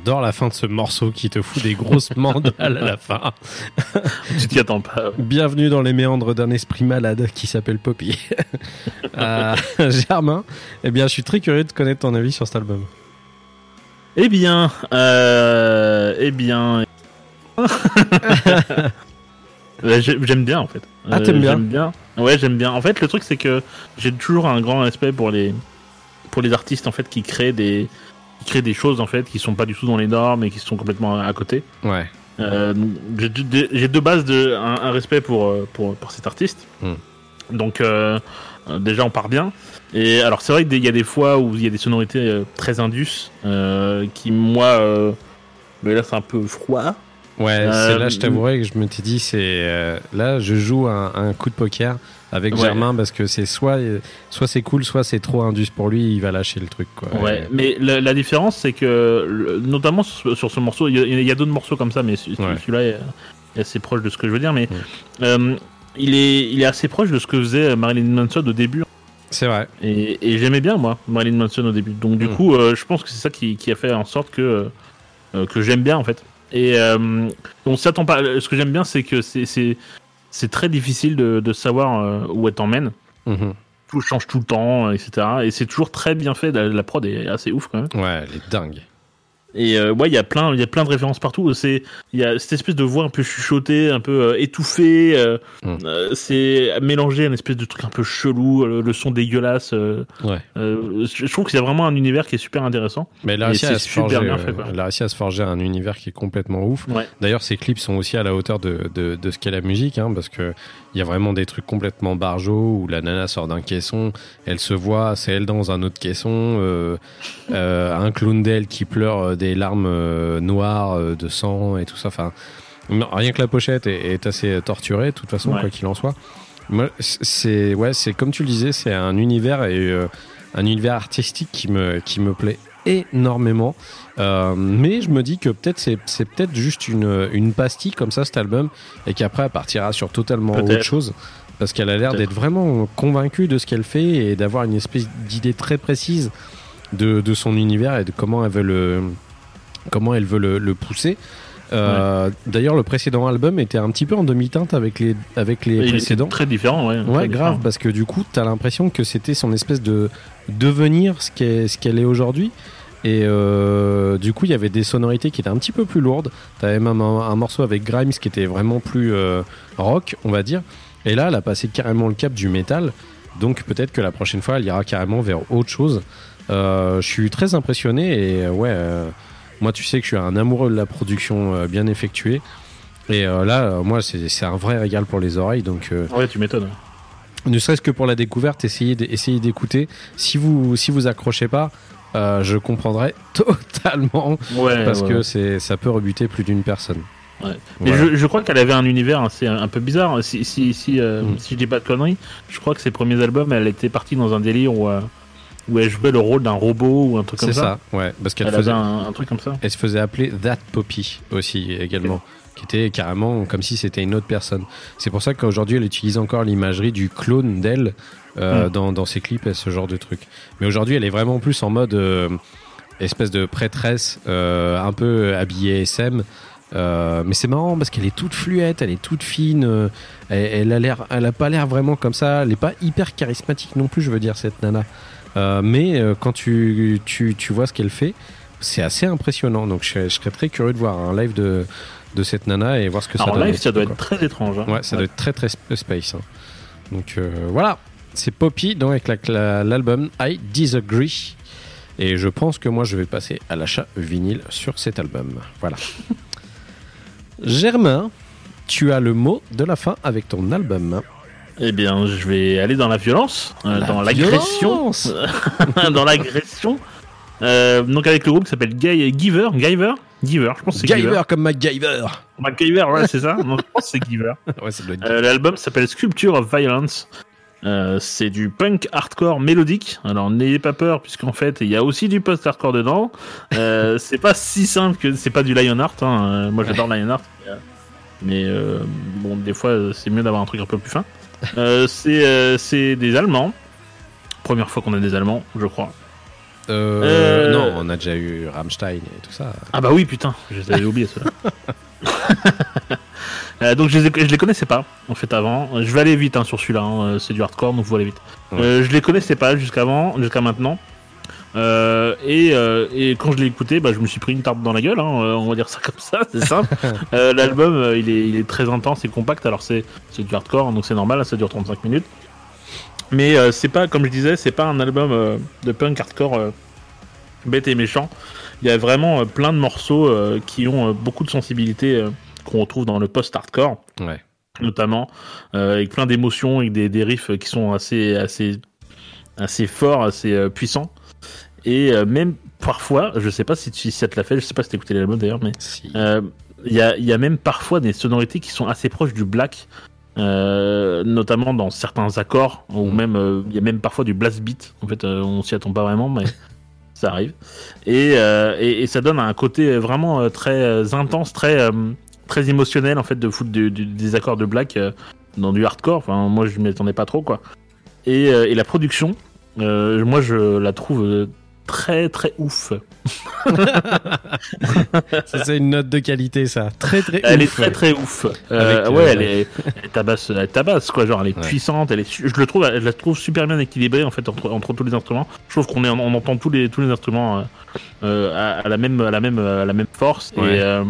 J'adore la fin de ce morceau qui te fout des grosses mandales à la fin. Tu t'y attends pas. Bienvenue dans les méandres d'un esprit malade qui s'appelle Poppy. Euh, Germain, eh bien, je suis très curieux de connaître ton avis sur cet album. Eh bien, euh, eh bien. J'aime bien en fait. Euh, Ah, t'aimes bien J'aime bien. Ouais, j'aime bien. En fait, le truc c'est que j'ai toujours un grand respect pour les pour les artistes en fait qui créent des qui créent des choses en fait qui sont pas du tout dans les normes et qui sont complètement à côté. Ouais. Euh, j'ai de, base de, un, un respect pour, euh, pour, pour cet artiste. Hmm. Donc, euh, déjà, on part bien. Et alors, c'est vrai qu'il y a des fois où il y a des sonorités très indus euh, qui, moi, là, c'est un peu froid. Ouais, c'est là, je t'avouerai que je me t'ai dit, c'est là, je joue un, un coup de poker avec Ouais. Germain parce que c'est soit, soit c'est cool, soit c'est trop indus pour lui, il va lâcher le truc. Quoi. Ouais, mais la, la différence, c'est que, notamment sur, sur ce morceau, il y a, il y a d'autres morceaux comme ça, mais Ouais. celui-là est, assez proche de ce que je veux dire. Mais Ouais. euh, il, est, il est assez proche de ce que faisait Marilyn Manson au début. C'est vrai. Et, et j'aimais bien, moi, Marilyn Manson au début. Donc, du Mm. coup, euh, je pense que c'est ça qui, qui a fait en sorte que, euh, que j'aime bien, en fait. Et euh, on s'attend pas. Ce que j'aime bien, c'est que c'est- c'est c'est très difficile de, de savoir euh, où elle t'emmène. Mhm. Tout change tout le temps, euh, etc. Et c'est toujours très bien fait. La, la prod est assez ouf, quand même. Ouais, elle est dingue. Et euh, ouais, il y a plein, il y a plein de références partout. C'est, il y a cette espèce de voix un peu chuchotée, un peu euh, étouffée. euh, Mm. euh, c'est mélangé à une espèce de truc un peu chelou, le, le son dégueulasse. Ouais. je trouve qu'il y a vraiment un univers qui est super intéressant. Mais elle a réussi, à se forger, fait, elle a réussi à se forger un univers qui est complètement ouf. Ouais. D'ailleurs, ses clips sont aussi à la hauteur de, de, de ce qu'est la musique, hein, parce que il y a vraiment des trucs complètement barjots où la nana sort d'un caisson, elle se voit, c'est elle dans un autre caisson, euh, euh, un clown d'elle qui pleure euh, des larmes euh, noires de sang et tout ça. Enfin, non, rien que la pochette est, est assez torturée, de toute façon, Ouais. quoi qu'il en soit. Moi, c'est ouais, c'est comme tu le disais, c'est un univers et euh, un univers artistique qui me qui me plaît énormément. Euh, mais je me dis que peut-être c'est, c'est peut-être juste une, une pastille comme ça cet album et qu'après elle partira sur totalement Peut-être. autre chose parce qu'elle a l'air Peut-être. d'être vraiment convaincue de ce qu'elle fait et d'avoir une espèce d'idée très précise de, de son univers et de comment elle veut le comment elle veut le, le pousser. Euh, D'ailleurs, le précédent album était un petit peu en demi-teinte avec les avec les il précédents. très différent, ouais. Ouais, très grave, différent. parce que du coup, t'as l'impression que c'était son espèce de devenir ce qu'elle est aujourd'hui. Et euh, du coup, il y avait des sonorités qui étaient un petit peu plus lourdes. T'avais même un, morceau avec Grimes qui était vraiment plus euh, rock, on va dire. Et là, elle a passé carrément le cap du métal. Donc peut-être que la prochaine fois, elle ira carrément vers autre chose. Euh, je suis très impressionné et ouais, moi, tu sais que je suis un amoureux de la production bien effectuée. Et là, moi, c'est c'est un vrai régal pour les oreilles. Donc euh, Ouais, tu m'étonnes. Ne serait-ce que pour la découverte, essayez d'écouter. Si vous si vous accrochez pas, euh, je comprendrai totalement Ouais, parce ouais, que c'est ça peut rebuter plus d'une personne. Ouais. Mais Voilà. je, je crois qu'elle avait un univers assez un peu bizarre. Si, si, si, euh, Mm. si je dis pas de conneries, je crois que ses premiers albums, elle était partie dans un délire où, euh, où elle jouait le rôle d'un robot ou un truc comme C'est ça. ça, ouais, parce qu'elle Elle faisait un truc comme ça. elle se faisait appeler That Poppy aussi également. Qui était carrément comme si c'était une autre personne. C'est pour ça qu'aujourd'hui elle utilise encore l'imagerie du clone d'elle euh, Mm. dans, dans ses clips et ce genre de trucs. Mais aujourd'hui elle est vraiment plus en mode euh, espèce de prêtresse, euh, un peu habillée SM. Mais c'est marrant parce qu'elle est toute fluette, elle est toute fine, elle, elle a l'air, elle a pas l'air vraiment comme ça, elle est pas hyper charismatique non plus, je veux dire cette nana. Mais quand tu, tu, tu vois ce qu'elle fait, c'est assez impressionnant. Donc je, je serais très curieux de voir un live de, de cette nana et voir ce que ça Alors, en donne. live, ça doit être très étrange. hein. Ouais, ça doit être très très sp- space. hein. Donc euh, voilà, c'est Poppy donc avec la- la- l'album I Disagree. Et je pense que moi je vais passer à l'achat vinyle sur cet album. Voilà. Germain, tu as le mot de la fin avec ton album. Eh bien, je vais aller dans la violence, euh, La dans l'agression. dans l'agression. Euh, donc avec le groupe qui s'appelle Giver, Giver, Giver, je pense que c'est Giver. Giver comme MacGyver. MacGyver, ouais, c'est ça. Non, je pense que c'est Giver. Ouais, ça doit être Euh, L'album s'appelle Sculpture of Violence. Euh, c'est du punk hardcore mélodique. Alors n'ayez pas peur puisqu'en fait il y a aussi du post hardcore dedans. Euh, c'est pas si simple que c'est pas du Lionheart. Hein. Moi j'adore Lionheart, mais, bon des fois c'est mieux d'avoir un truc un peu plus fin. C'est c'est des Allemands. Première fois qu'on a des Allemands, je crois. Euh, Euh, Non, on a déjà eu Rammstein et tout ça. Ah bah oui, putain, je les avais oubliés ceux-là. Euh, donc je les, je les connaissais pas en fait avant. Je vais aller vite hein, sur celui-là, hein, c'est du hardcore donc faut aller vite. Ouais. Euh, je les connaissais pas jusqu'avant, jusqu'à maintenant. Euh, et, euh, et quand je l'ai écouté, bah, je me suis pris une tarte dans la gueule, hein, on va dire ça comme ça, c'est simple. Euh, L'album il, est, il est très intense et compact, alors c'est du hardcore donc c'est normal, ça dure 35 minutes. Mais euh, c'est pas, comme je disais, c'est pas un album euh, de punk hardcore euh, bête et méchant. Il y a vraiment plein de morceaux qui ont beaucoup de sensibilité qu'on retrouve dans le post-hardcore, Ouais. notamment, avec plein d'émotions, avec des, des riffs qui sont assez, assez, assez forts, assez puissants. Et même parfois, je sais pas si, tu, si ça te l'a fait, je sais pas si t'as écouté l'album d'ailleurs, mais Si. il y, a, il y a même parfois des sonorités qui sont assez proches du black, euh, notamment dans certains accords, ou Mhm. même euh, il y a même parfois du blast beat. En fait, euh, on s'y attend pas vraiment, mais ça arrive. Et, et, et ça donne un côté vraiment très intense, très très émotionnel en fait de foutre du- du- des accords de black dans du hardcore. Enfin, moi je m'y attendais pas trop quoi. Et, et la production, moi je la trouve très très ouf. Ça, c'est une note de qualité, ça. Très, très Elle est très très ouf. Euh, Avec, ouais, euh, elle est, elle tabasse, elle tabasse quoi. Genre, elle est Ouais. puissante. Elle est, je le trouve, je la trouve super bien équilibrée en fait entre, entre tous les instruments. Je trouve qu'on est, on entend tous les tous les instruments euh, euh, à, à la même, à la même, à la même force Ouais. et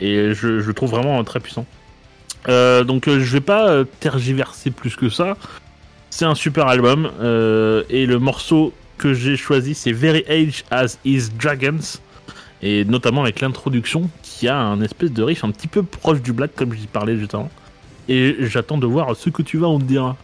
et je, je le trouve vraiment très puissant. Donc je vais pas tergiverser plus que ça. C'est un super album et le morceau que j'ai choisi c'est Very Age as Is Dragons et notamment avec l'introduction qui a un espèce de riff un petit peu proche du black comme je parlais juste avant. Et j'attends de voir ce que tu vas en dire.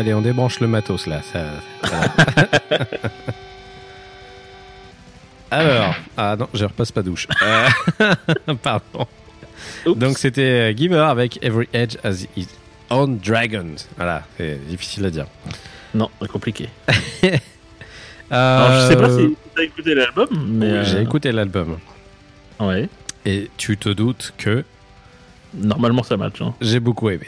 Allez, on débranche le matos là. Ça, ça- Alors, ah non, je repasse pas douche. Euh, Pardon. Oups. Donc c'était euh, Giver avec Every Edge as its own dragon. Voilà, c'est difficile à dire. Non, c'est compliqué. Euh, Alors, je sais pas si tu as écouté l'album, mais. oui, euh, J'ai écouté l'album. Ouais. Et tu te doutes que Normalement, ça match. Hein. j'ai beaucoup aimé.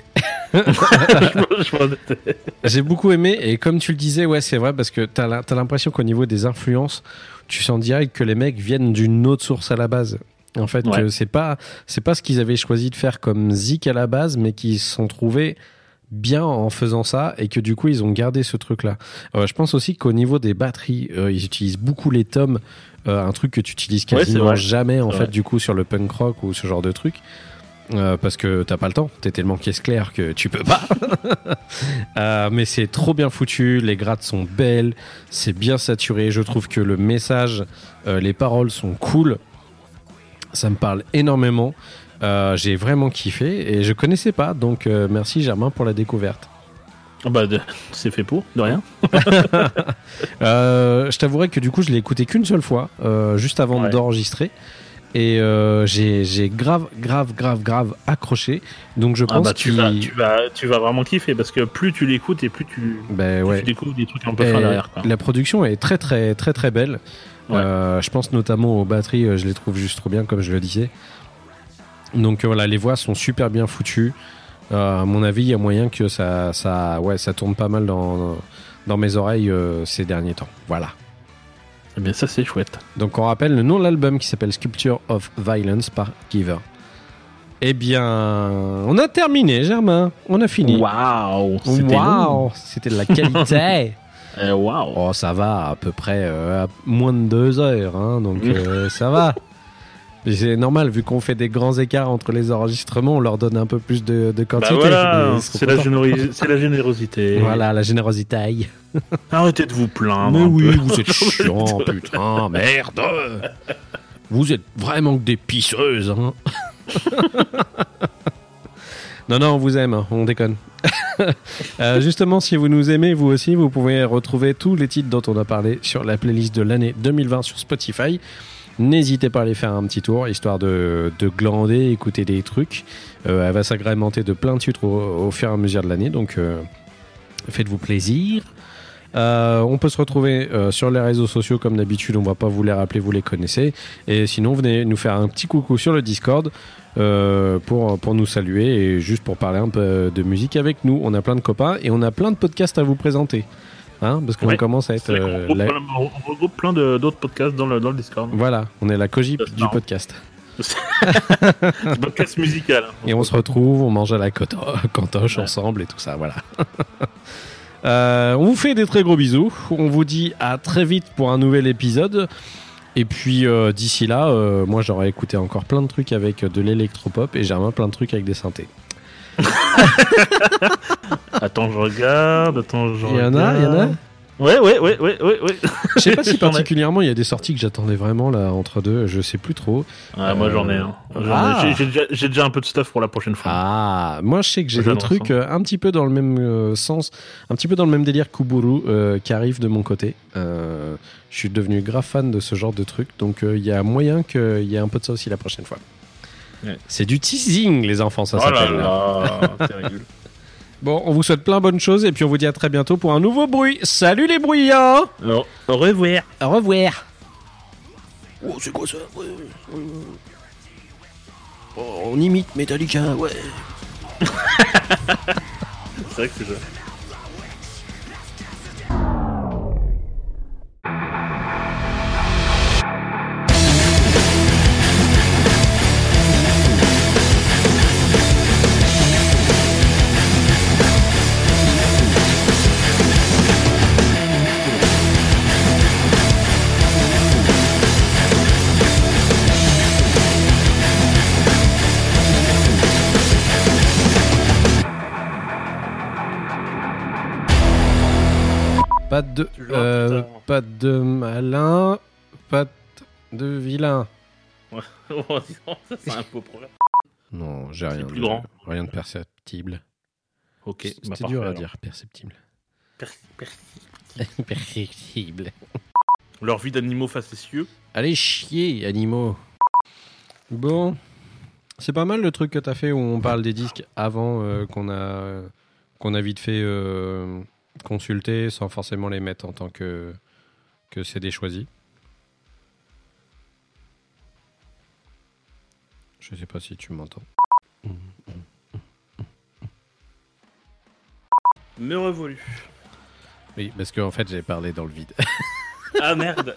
J'ai beaucoup aimé et comme tu le disais, ouais, c'est vrai parce que t'as l'impression qu'au niveau des influences, tu sens direct que les mecs viennent d'une autre source à la base. En fait, Ouais. c'est pas c'est pas ce qu'ils avaient choisi de faire comme Zik à la base, mais qu'ils se sont trouvés bien en faisant ça et que du coup ils ont gardé ce truc là. je pense aussi qu'au niveau des batteries, euh, ils utilisent beaucoup les tomes, euh, un truc que tu utilises quasiment jamais en fait vrai. du coup sur le punk rock ou ce genre de truc. Euh, parce que t'as pas le temps, t'es tellement caisse claire que tu peux pas. Euh, mais c'est trop bien foutu, les grattes sont belles, c'est bien saturé. Je trouve que le message, euh, les paroles sont cool. Ça me parle énormément. J'ai vraiment kiffé et je connaissais pas, donc merci Germain pour la découverte. Ah bah, c'est fait pour, de rien. Je t'avouerai que du coup je l'ai écouté qu'une seule fois, juste avant Ouais. d'enregistrer. Et euh, j'ai grave, grave, grave, grave accroché. Donc je Ah pense bah, tu, vas, tu, vas, tu vas vraiment kiffer parce que plus tu l'écoutes et plus tu, Ben plus ouais. tu découvres des trucs un peu derrière. Quoi. La production est très très très très belle. Ouais. Euh, je pense notamment aux batteries, euh, je les trouve juste trop bien comme je le disais. Donc voilà, les voix sont super bien foutues. Euh, à mon avis, il y a moyen que ça, ça, ouais, ça tourne pas mal dans, dans mes oreilles ces derniers temps. Voilà. Eh bien, ça, c'est chouette. Donc on rappelle le nom de l'album qui s'appelle Sculpture of Violence par Giver. Eh bien, on a terminé, Germain. On a fini. Waouh C'était Waouh, c'était de la qualité. long. Eh, Waouh Oh, ça va, à peu près euh, à moins de deux heures, hein, donc euh, ça va. C'est normal, vu qu'on fait des grands écarts entre les enregistrements, on leur donne un peu plus de, de Bah quantité. voilà, c'est la, générosité. Voilà, la générosité. Arrêtez de vous plaindre. Mais un oui, peu. vous êtes chiant, putain, merde. Vous êtes vraiment que des pisseuses, hein. non, non, on vous aime, hein, on déconne. Euh, justement, si vous nous aimez, vous aussi, vous pouvez retrouver tous les titres dont on a parlé sur la playlist de l'année 2020 sur Spotify. N'hésitez pas à aller faire un petit tour, histoire de, de glander, écouter des trucs. Euh, elle va s'agrémenter de plein de titres au, fur et à mesure de l'année, donc euh, faites-vous plaisir. Euh, on peut se retrouver sur les réseaux sociaux comme d'habitude, on va pas vous les rappeler, vous les connaissez. Et sinon, venez nous faire un petit coucou sur le Discord pour, pour nous saluer et juste pour parler un peu de musique avec nous. On a plein de copains et on a plein de podcasts à vous présenter. Hein, parce qu'on Ouais. commence à être... Qu'on euh, regroupe la- on regroupe plein d'autres podcasts dans le, dans le Discord. Voilà, on est la cogip du podcast. Podcast musical. hein. Et on se retrouve, on mange à la cantoche Ouais. ensemble et tout ça, voilà. Euh, on vous fait des très gros bisous. On vous dit à très vite pour un nouvel épisode. Et puis euh, d'ici là, euh, moi j'aurais écouté encore plein de trucs avec de l'électropop et Germain plein de trucs avec des synthés. Attends, je regarde. Attends, je Il y en a, il y en a. Ouais, ouais, ouais, ouais, ouais, ouais. Je sais pas si particulièrement il y a des sorties que j'attendais vraiment là entre deux, je sais plus trop. Ah, moi j'en ai ai- Ah. J'ai- déjà, un peu de stuff pour la prochaine fois. Ah, moi je sais que j'ai des trucs hein. euh, un petit peu dans le même euh, sens, un petit peu dans le même délire Kuburu euh, qui arrive de mon côté. Je suis devenu grave fan de ce genre de trucs, donc il y a moyen qu'il y ait un peu de ça aussi la prochaine fois. Ouais. C'est du teasing, les enfants, ça oh s'appelle. là. Bon, on vous souhaite plein de bonnes choses et puis on vous dit à très bientôt pour un nouveau bruit. Salut les bruyants Alors, au revoir. Au revoir Oh, c'est quoi ça? Ouais, ouais, ouais. Oh, on imite Metallica, ouais. C'est vrai que c'est ça. Pas de, euh, pas de malin, pas de vilain. ça, c'est un beau problème. Non, j'ai rien. plus de- grand. Rien de perceptible. Ok, bah, C'était parfait, dur à alors. dire, perceptible. Per- per- Perfectible. Leur vie d'animaux facétieux. Allez chier, animaux. Bon, c'est pas mal le truc que t'as fait où on parle des disques avant euh, qu'on a qu'on a vite fait euh, consulter sans forcément les mettre en tant que que CD choisi. Je sais pas si tu m'entends. Me revolu. Oui, parce qu'en fait j'ai parlé dans le vide. Ah merde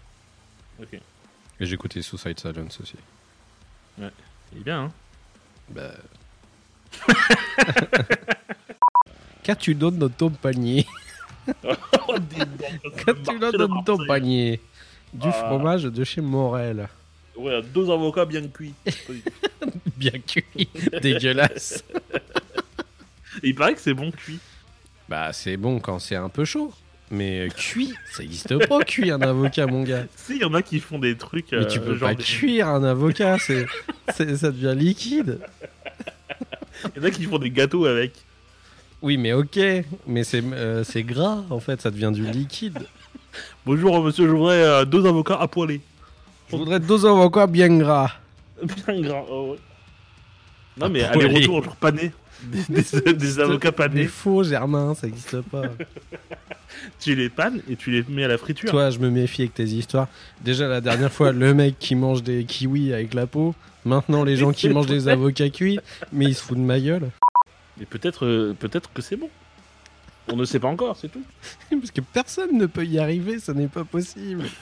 Ok. Et j'ai écouté Suicide Silence aussi. Il est bien, hein Bah. Qu'as-tu donnes dans ton panier Qu'as-tu marche dans ton panier Du Ah. fromage de chez Morel. Ouais, deux avocats bien cuits. Bien cuit. Dégueulasse. Il paraît que c'est bon cuit. Bah, c'est bon quand c'est un peu chaud. Mais euh, cuit, ça existe pas, cuit un avocat, mon gars. Si, il y en a qui font des trucs. Mais tu euh, peux genre pas des- cuire un avocat, c'est, c'est- ça devient liquide. Il y en a qui font des gâteaux avec. Oui, mais ok, mais c'est, euh, c'est gras, en fait, ça devient du liquide. Bonjour monsieur, je voudrais euh, deux avocats à poêler. Je voudrais deux avocats bien gras. Bien gras, oh ouais. Non mais aller-retour, genre pané. Des, des- des avocats panés. faux, Germain, ça existe pas. Tu les pannes et tu les mets à la friture. Toi, je me méfie avec tes histoires. Déjà, la dernière fois, le mec qui mange des kiwis avec la peau. Maintenant, les gens qui mangent des avocats cuits. Mais ils se foutent de ma gueule. Et peut-être euh, peut-être que c'est bon. On ne sait pas encore, c'est tout. Parce que personne ne peut y arriver, ça n'est pas possible.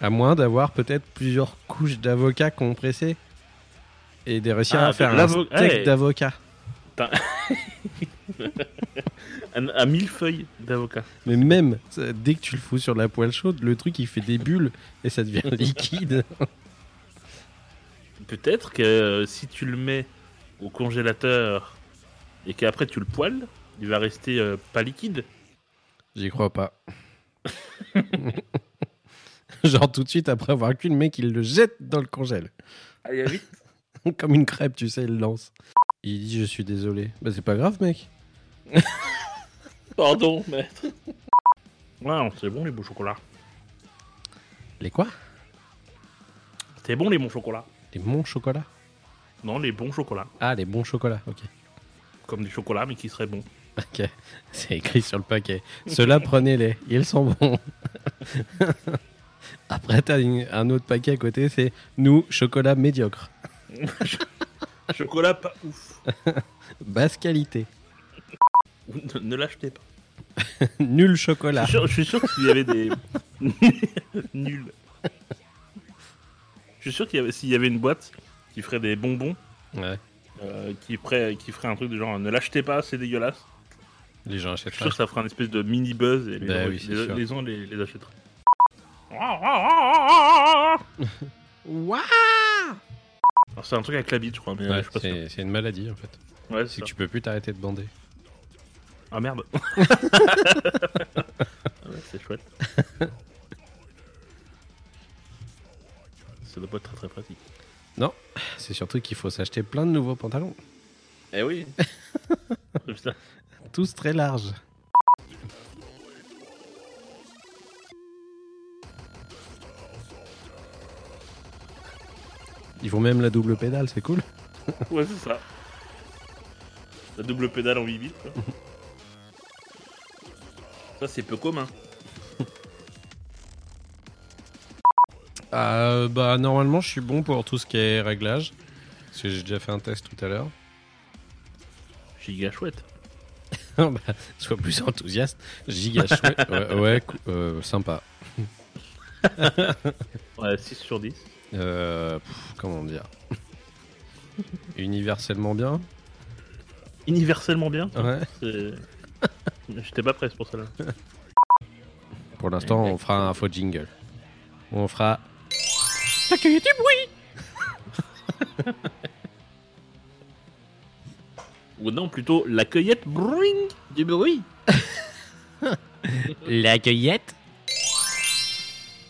à moins d'avoir peut-être plusieurs couches d'avocats compressés. Et de réussir Ah, à faire un steak hey. d'avocat. À, à mille feuilles d'avocat. Mais même, ça, dès que tu le fous sur la poêle chaude, le truc il fait des bulles et ça devient liquide. Peut-être que euh, si tu le mets au congélateur et qu'après tu le poêles, il va rester euh, pas liquide. J'y crois pas. Genre tout de suite après avoir cuit, le mec il le jette dans le congèle. Allez, vite. Comme une crêpe, tu sais, il lance. Il dit je suis désolé. Bah c'est pas grave mec. Pardon, maître. Ouais, non, c'est bon les bons chocolats. Les quoi? C'est bon les bons chocolats. Les bons chocolats? Non, les bons chocolats. Ah les bons chocolats, ok. Comme du chocolat, mais qui serait bon. Ok, c'est écrit sur le paquet. Ceux-là, prenez-les, ils sont bons. Après, t'as une- un autre paquet à côté, c'est nous, chocolat médiocre. chocolat pas ouf. Basse qualité. ne ne l'achetez pas. Nul chocolat. Je suis sûr- je suis sûr qu'il y avait des. Nul. Je suis sûr qu'il y avait, s'il y avait une boîte qui ferait des bonbons, Ouais, euh, qui, ferait, qui ferait un truc de genre ne l'achetez pas, c'est dégueulasse. les gens Je suis achètent sûr que ça ferait un espèce de mini buzz et les, Bah gens, oui, les, les gens les, les achèteraient. C'est un truc avec la bite, je crois, mais euh, Ouais, je suis pas sûr. c'est une maladie en fait. Ouais, C'est que tu peux plus t'arrêter de bander. Ah merde. Ah ouais, c'est chouette. Ça doit pas être très très pratique. C'est surtout qu'il faut s'acheter plein de nouveaux pantalons. Eh oui. Tous très larges. Ils font même la double pédale, c'est cool. Ouais, c'est ça. La double pédale en 8 bits. Ça, c'est peu commun. Euh, bah normalement je suis bon pour tout ce qui est réglage. Parce que j'ai déjà fait un test tout à l'heure. Giga chouette. bah, sois plus enthousiaste. Giga chouette. Ouais, euh, sympa. Ouais, 6 sur 10. Euh, pff, comment dire? Universellement bien? Universellement bien? Ouais. J'étais pas prêt pour ça là. Pour l'instant, on fera un faux jingle. On fera. L'accueil du bruit Ou non, plutôt la cueillette bring du bruit. La cueillette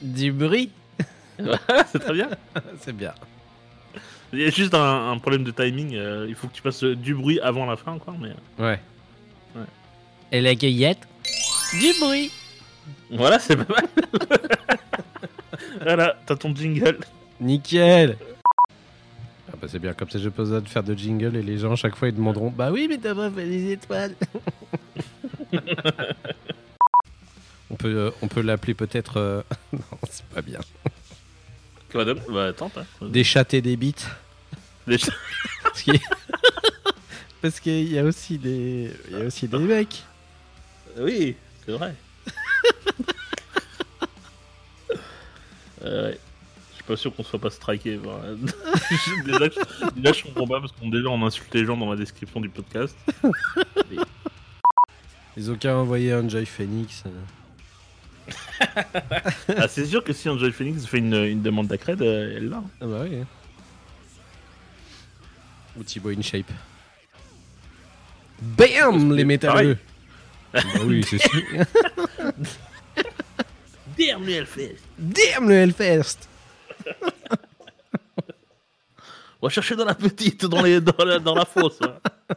du bruit. c'est très bien. C'est bien. Il y a juste un, un problème de timing. euh, il faut que tu passes du bruit avant la fin encore, mais Ouais. Et la cueillette Du bruit. Voilà, c'est pas mal. Voilà, t'as ton jingle. Nickel. Ah bah c'est bien, comme ça pas besoin de faire de jingle et les gens à chaque fois ils demanderont Bah oui mais t'as pas fait les étoiles On peut, euh, on peut l'appeler peut-être... euh, non c'est pas bien. Bah, de- bah attends, hein. Des chattes et des bites. Des- Parce qu'il Parce qu'il y a aussi des... Il y a aussi des mecs. Oui, c'est vrai. Euh, ouais. Je suis pas sûr qu'on soit pas striké. déjà, déjà, je comprends pas parce qu'on déjà on insulte les gens dans la description du podcast. Ils ont qu'à envoyer un Joy Phoenix. euh. Ah, c'est sûr que si Enjoy Phoenix fait une, une demande d'accred, euh, elle l'a. Ah bah oui. hein. Ou Thibaut InShape. BAM Les métalleux Bah oui, c'est sûr. Damn le Hellfest Damn le Hellfest On va chercher dans la petite, dans, les, dans, la, dans la fosse. hein.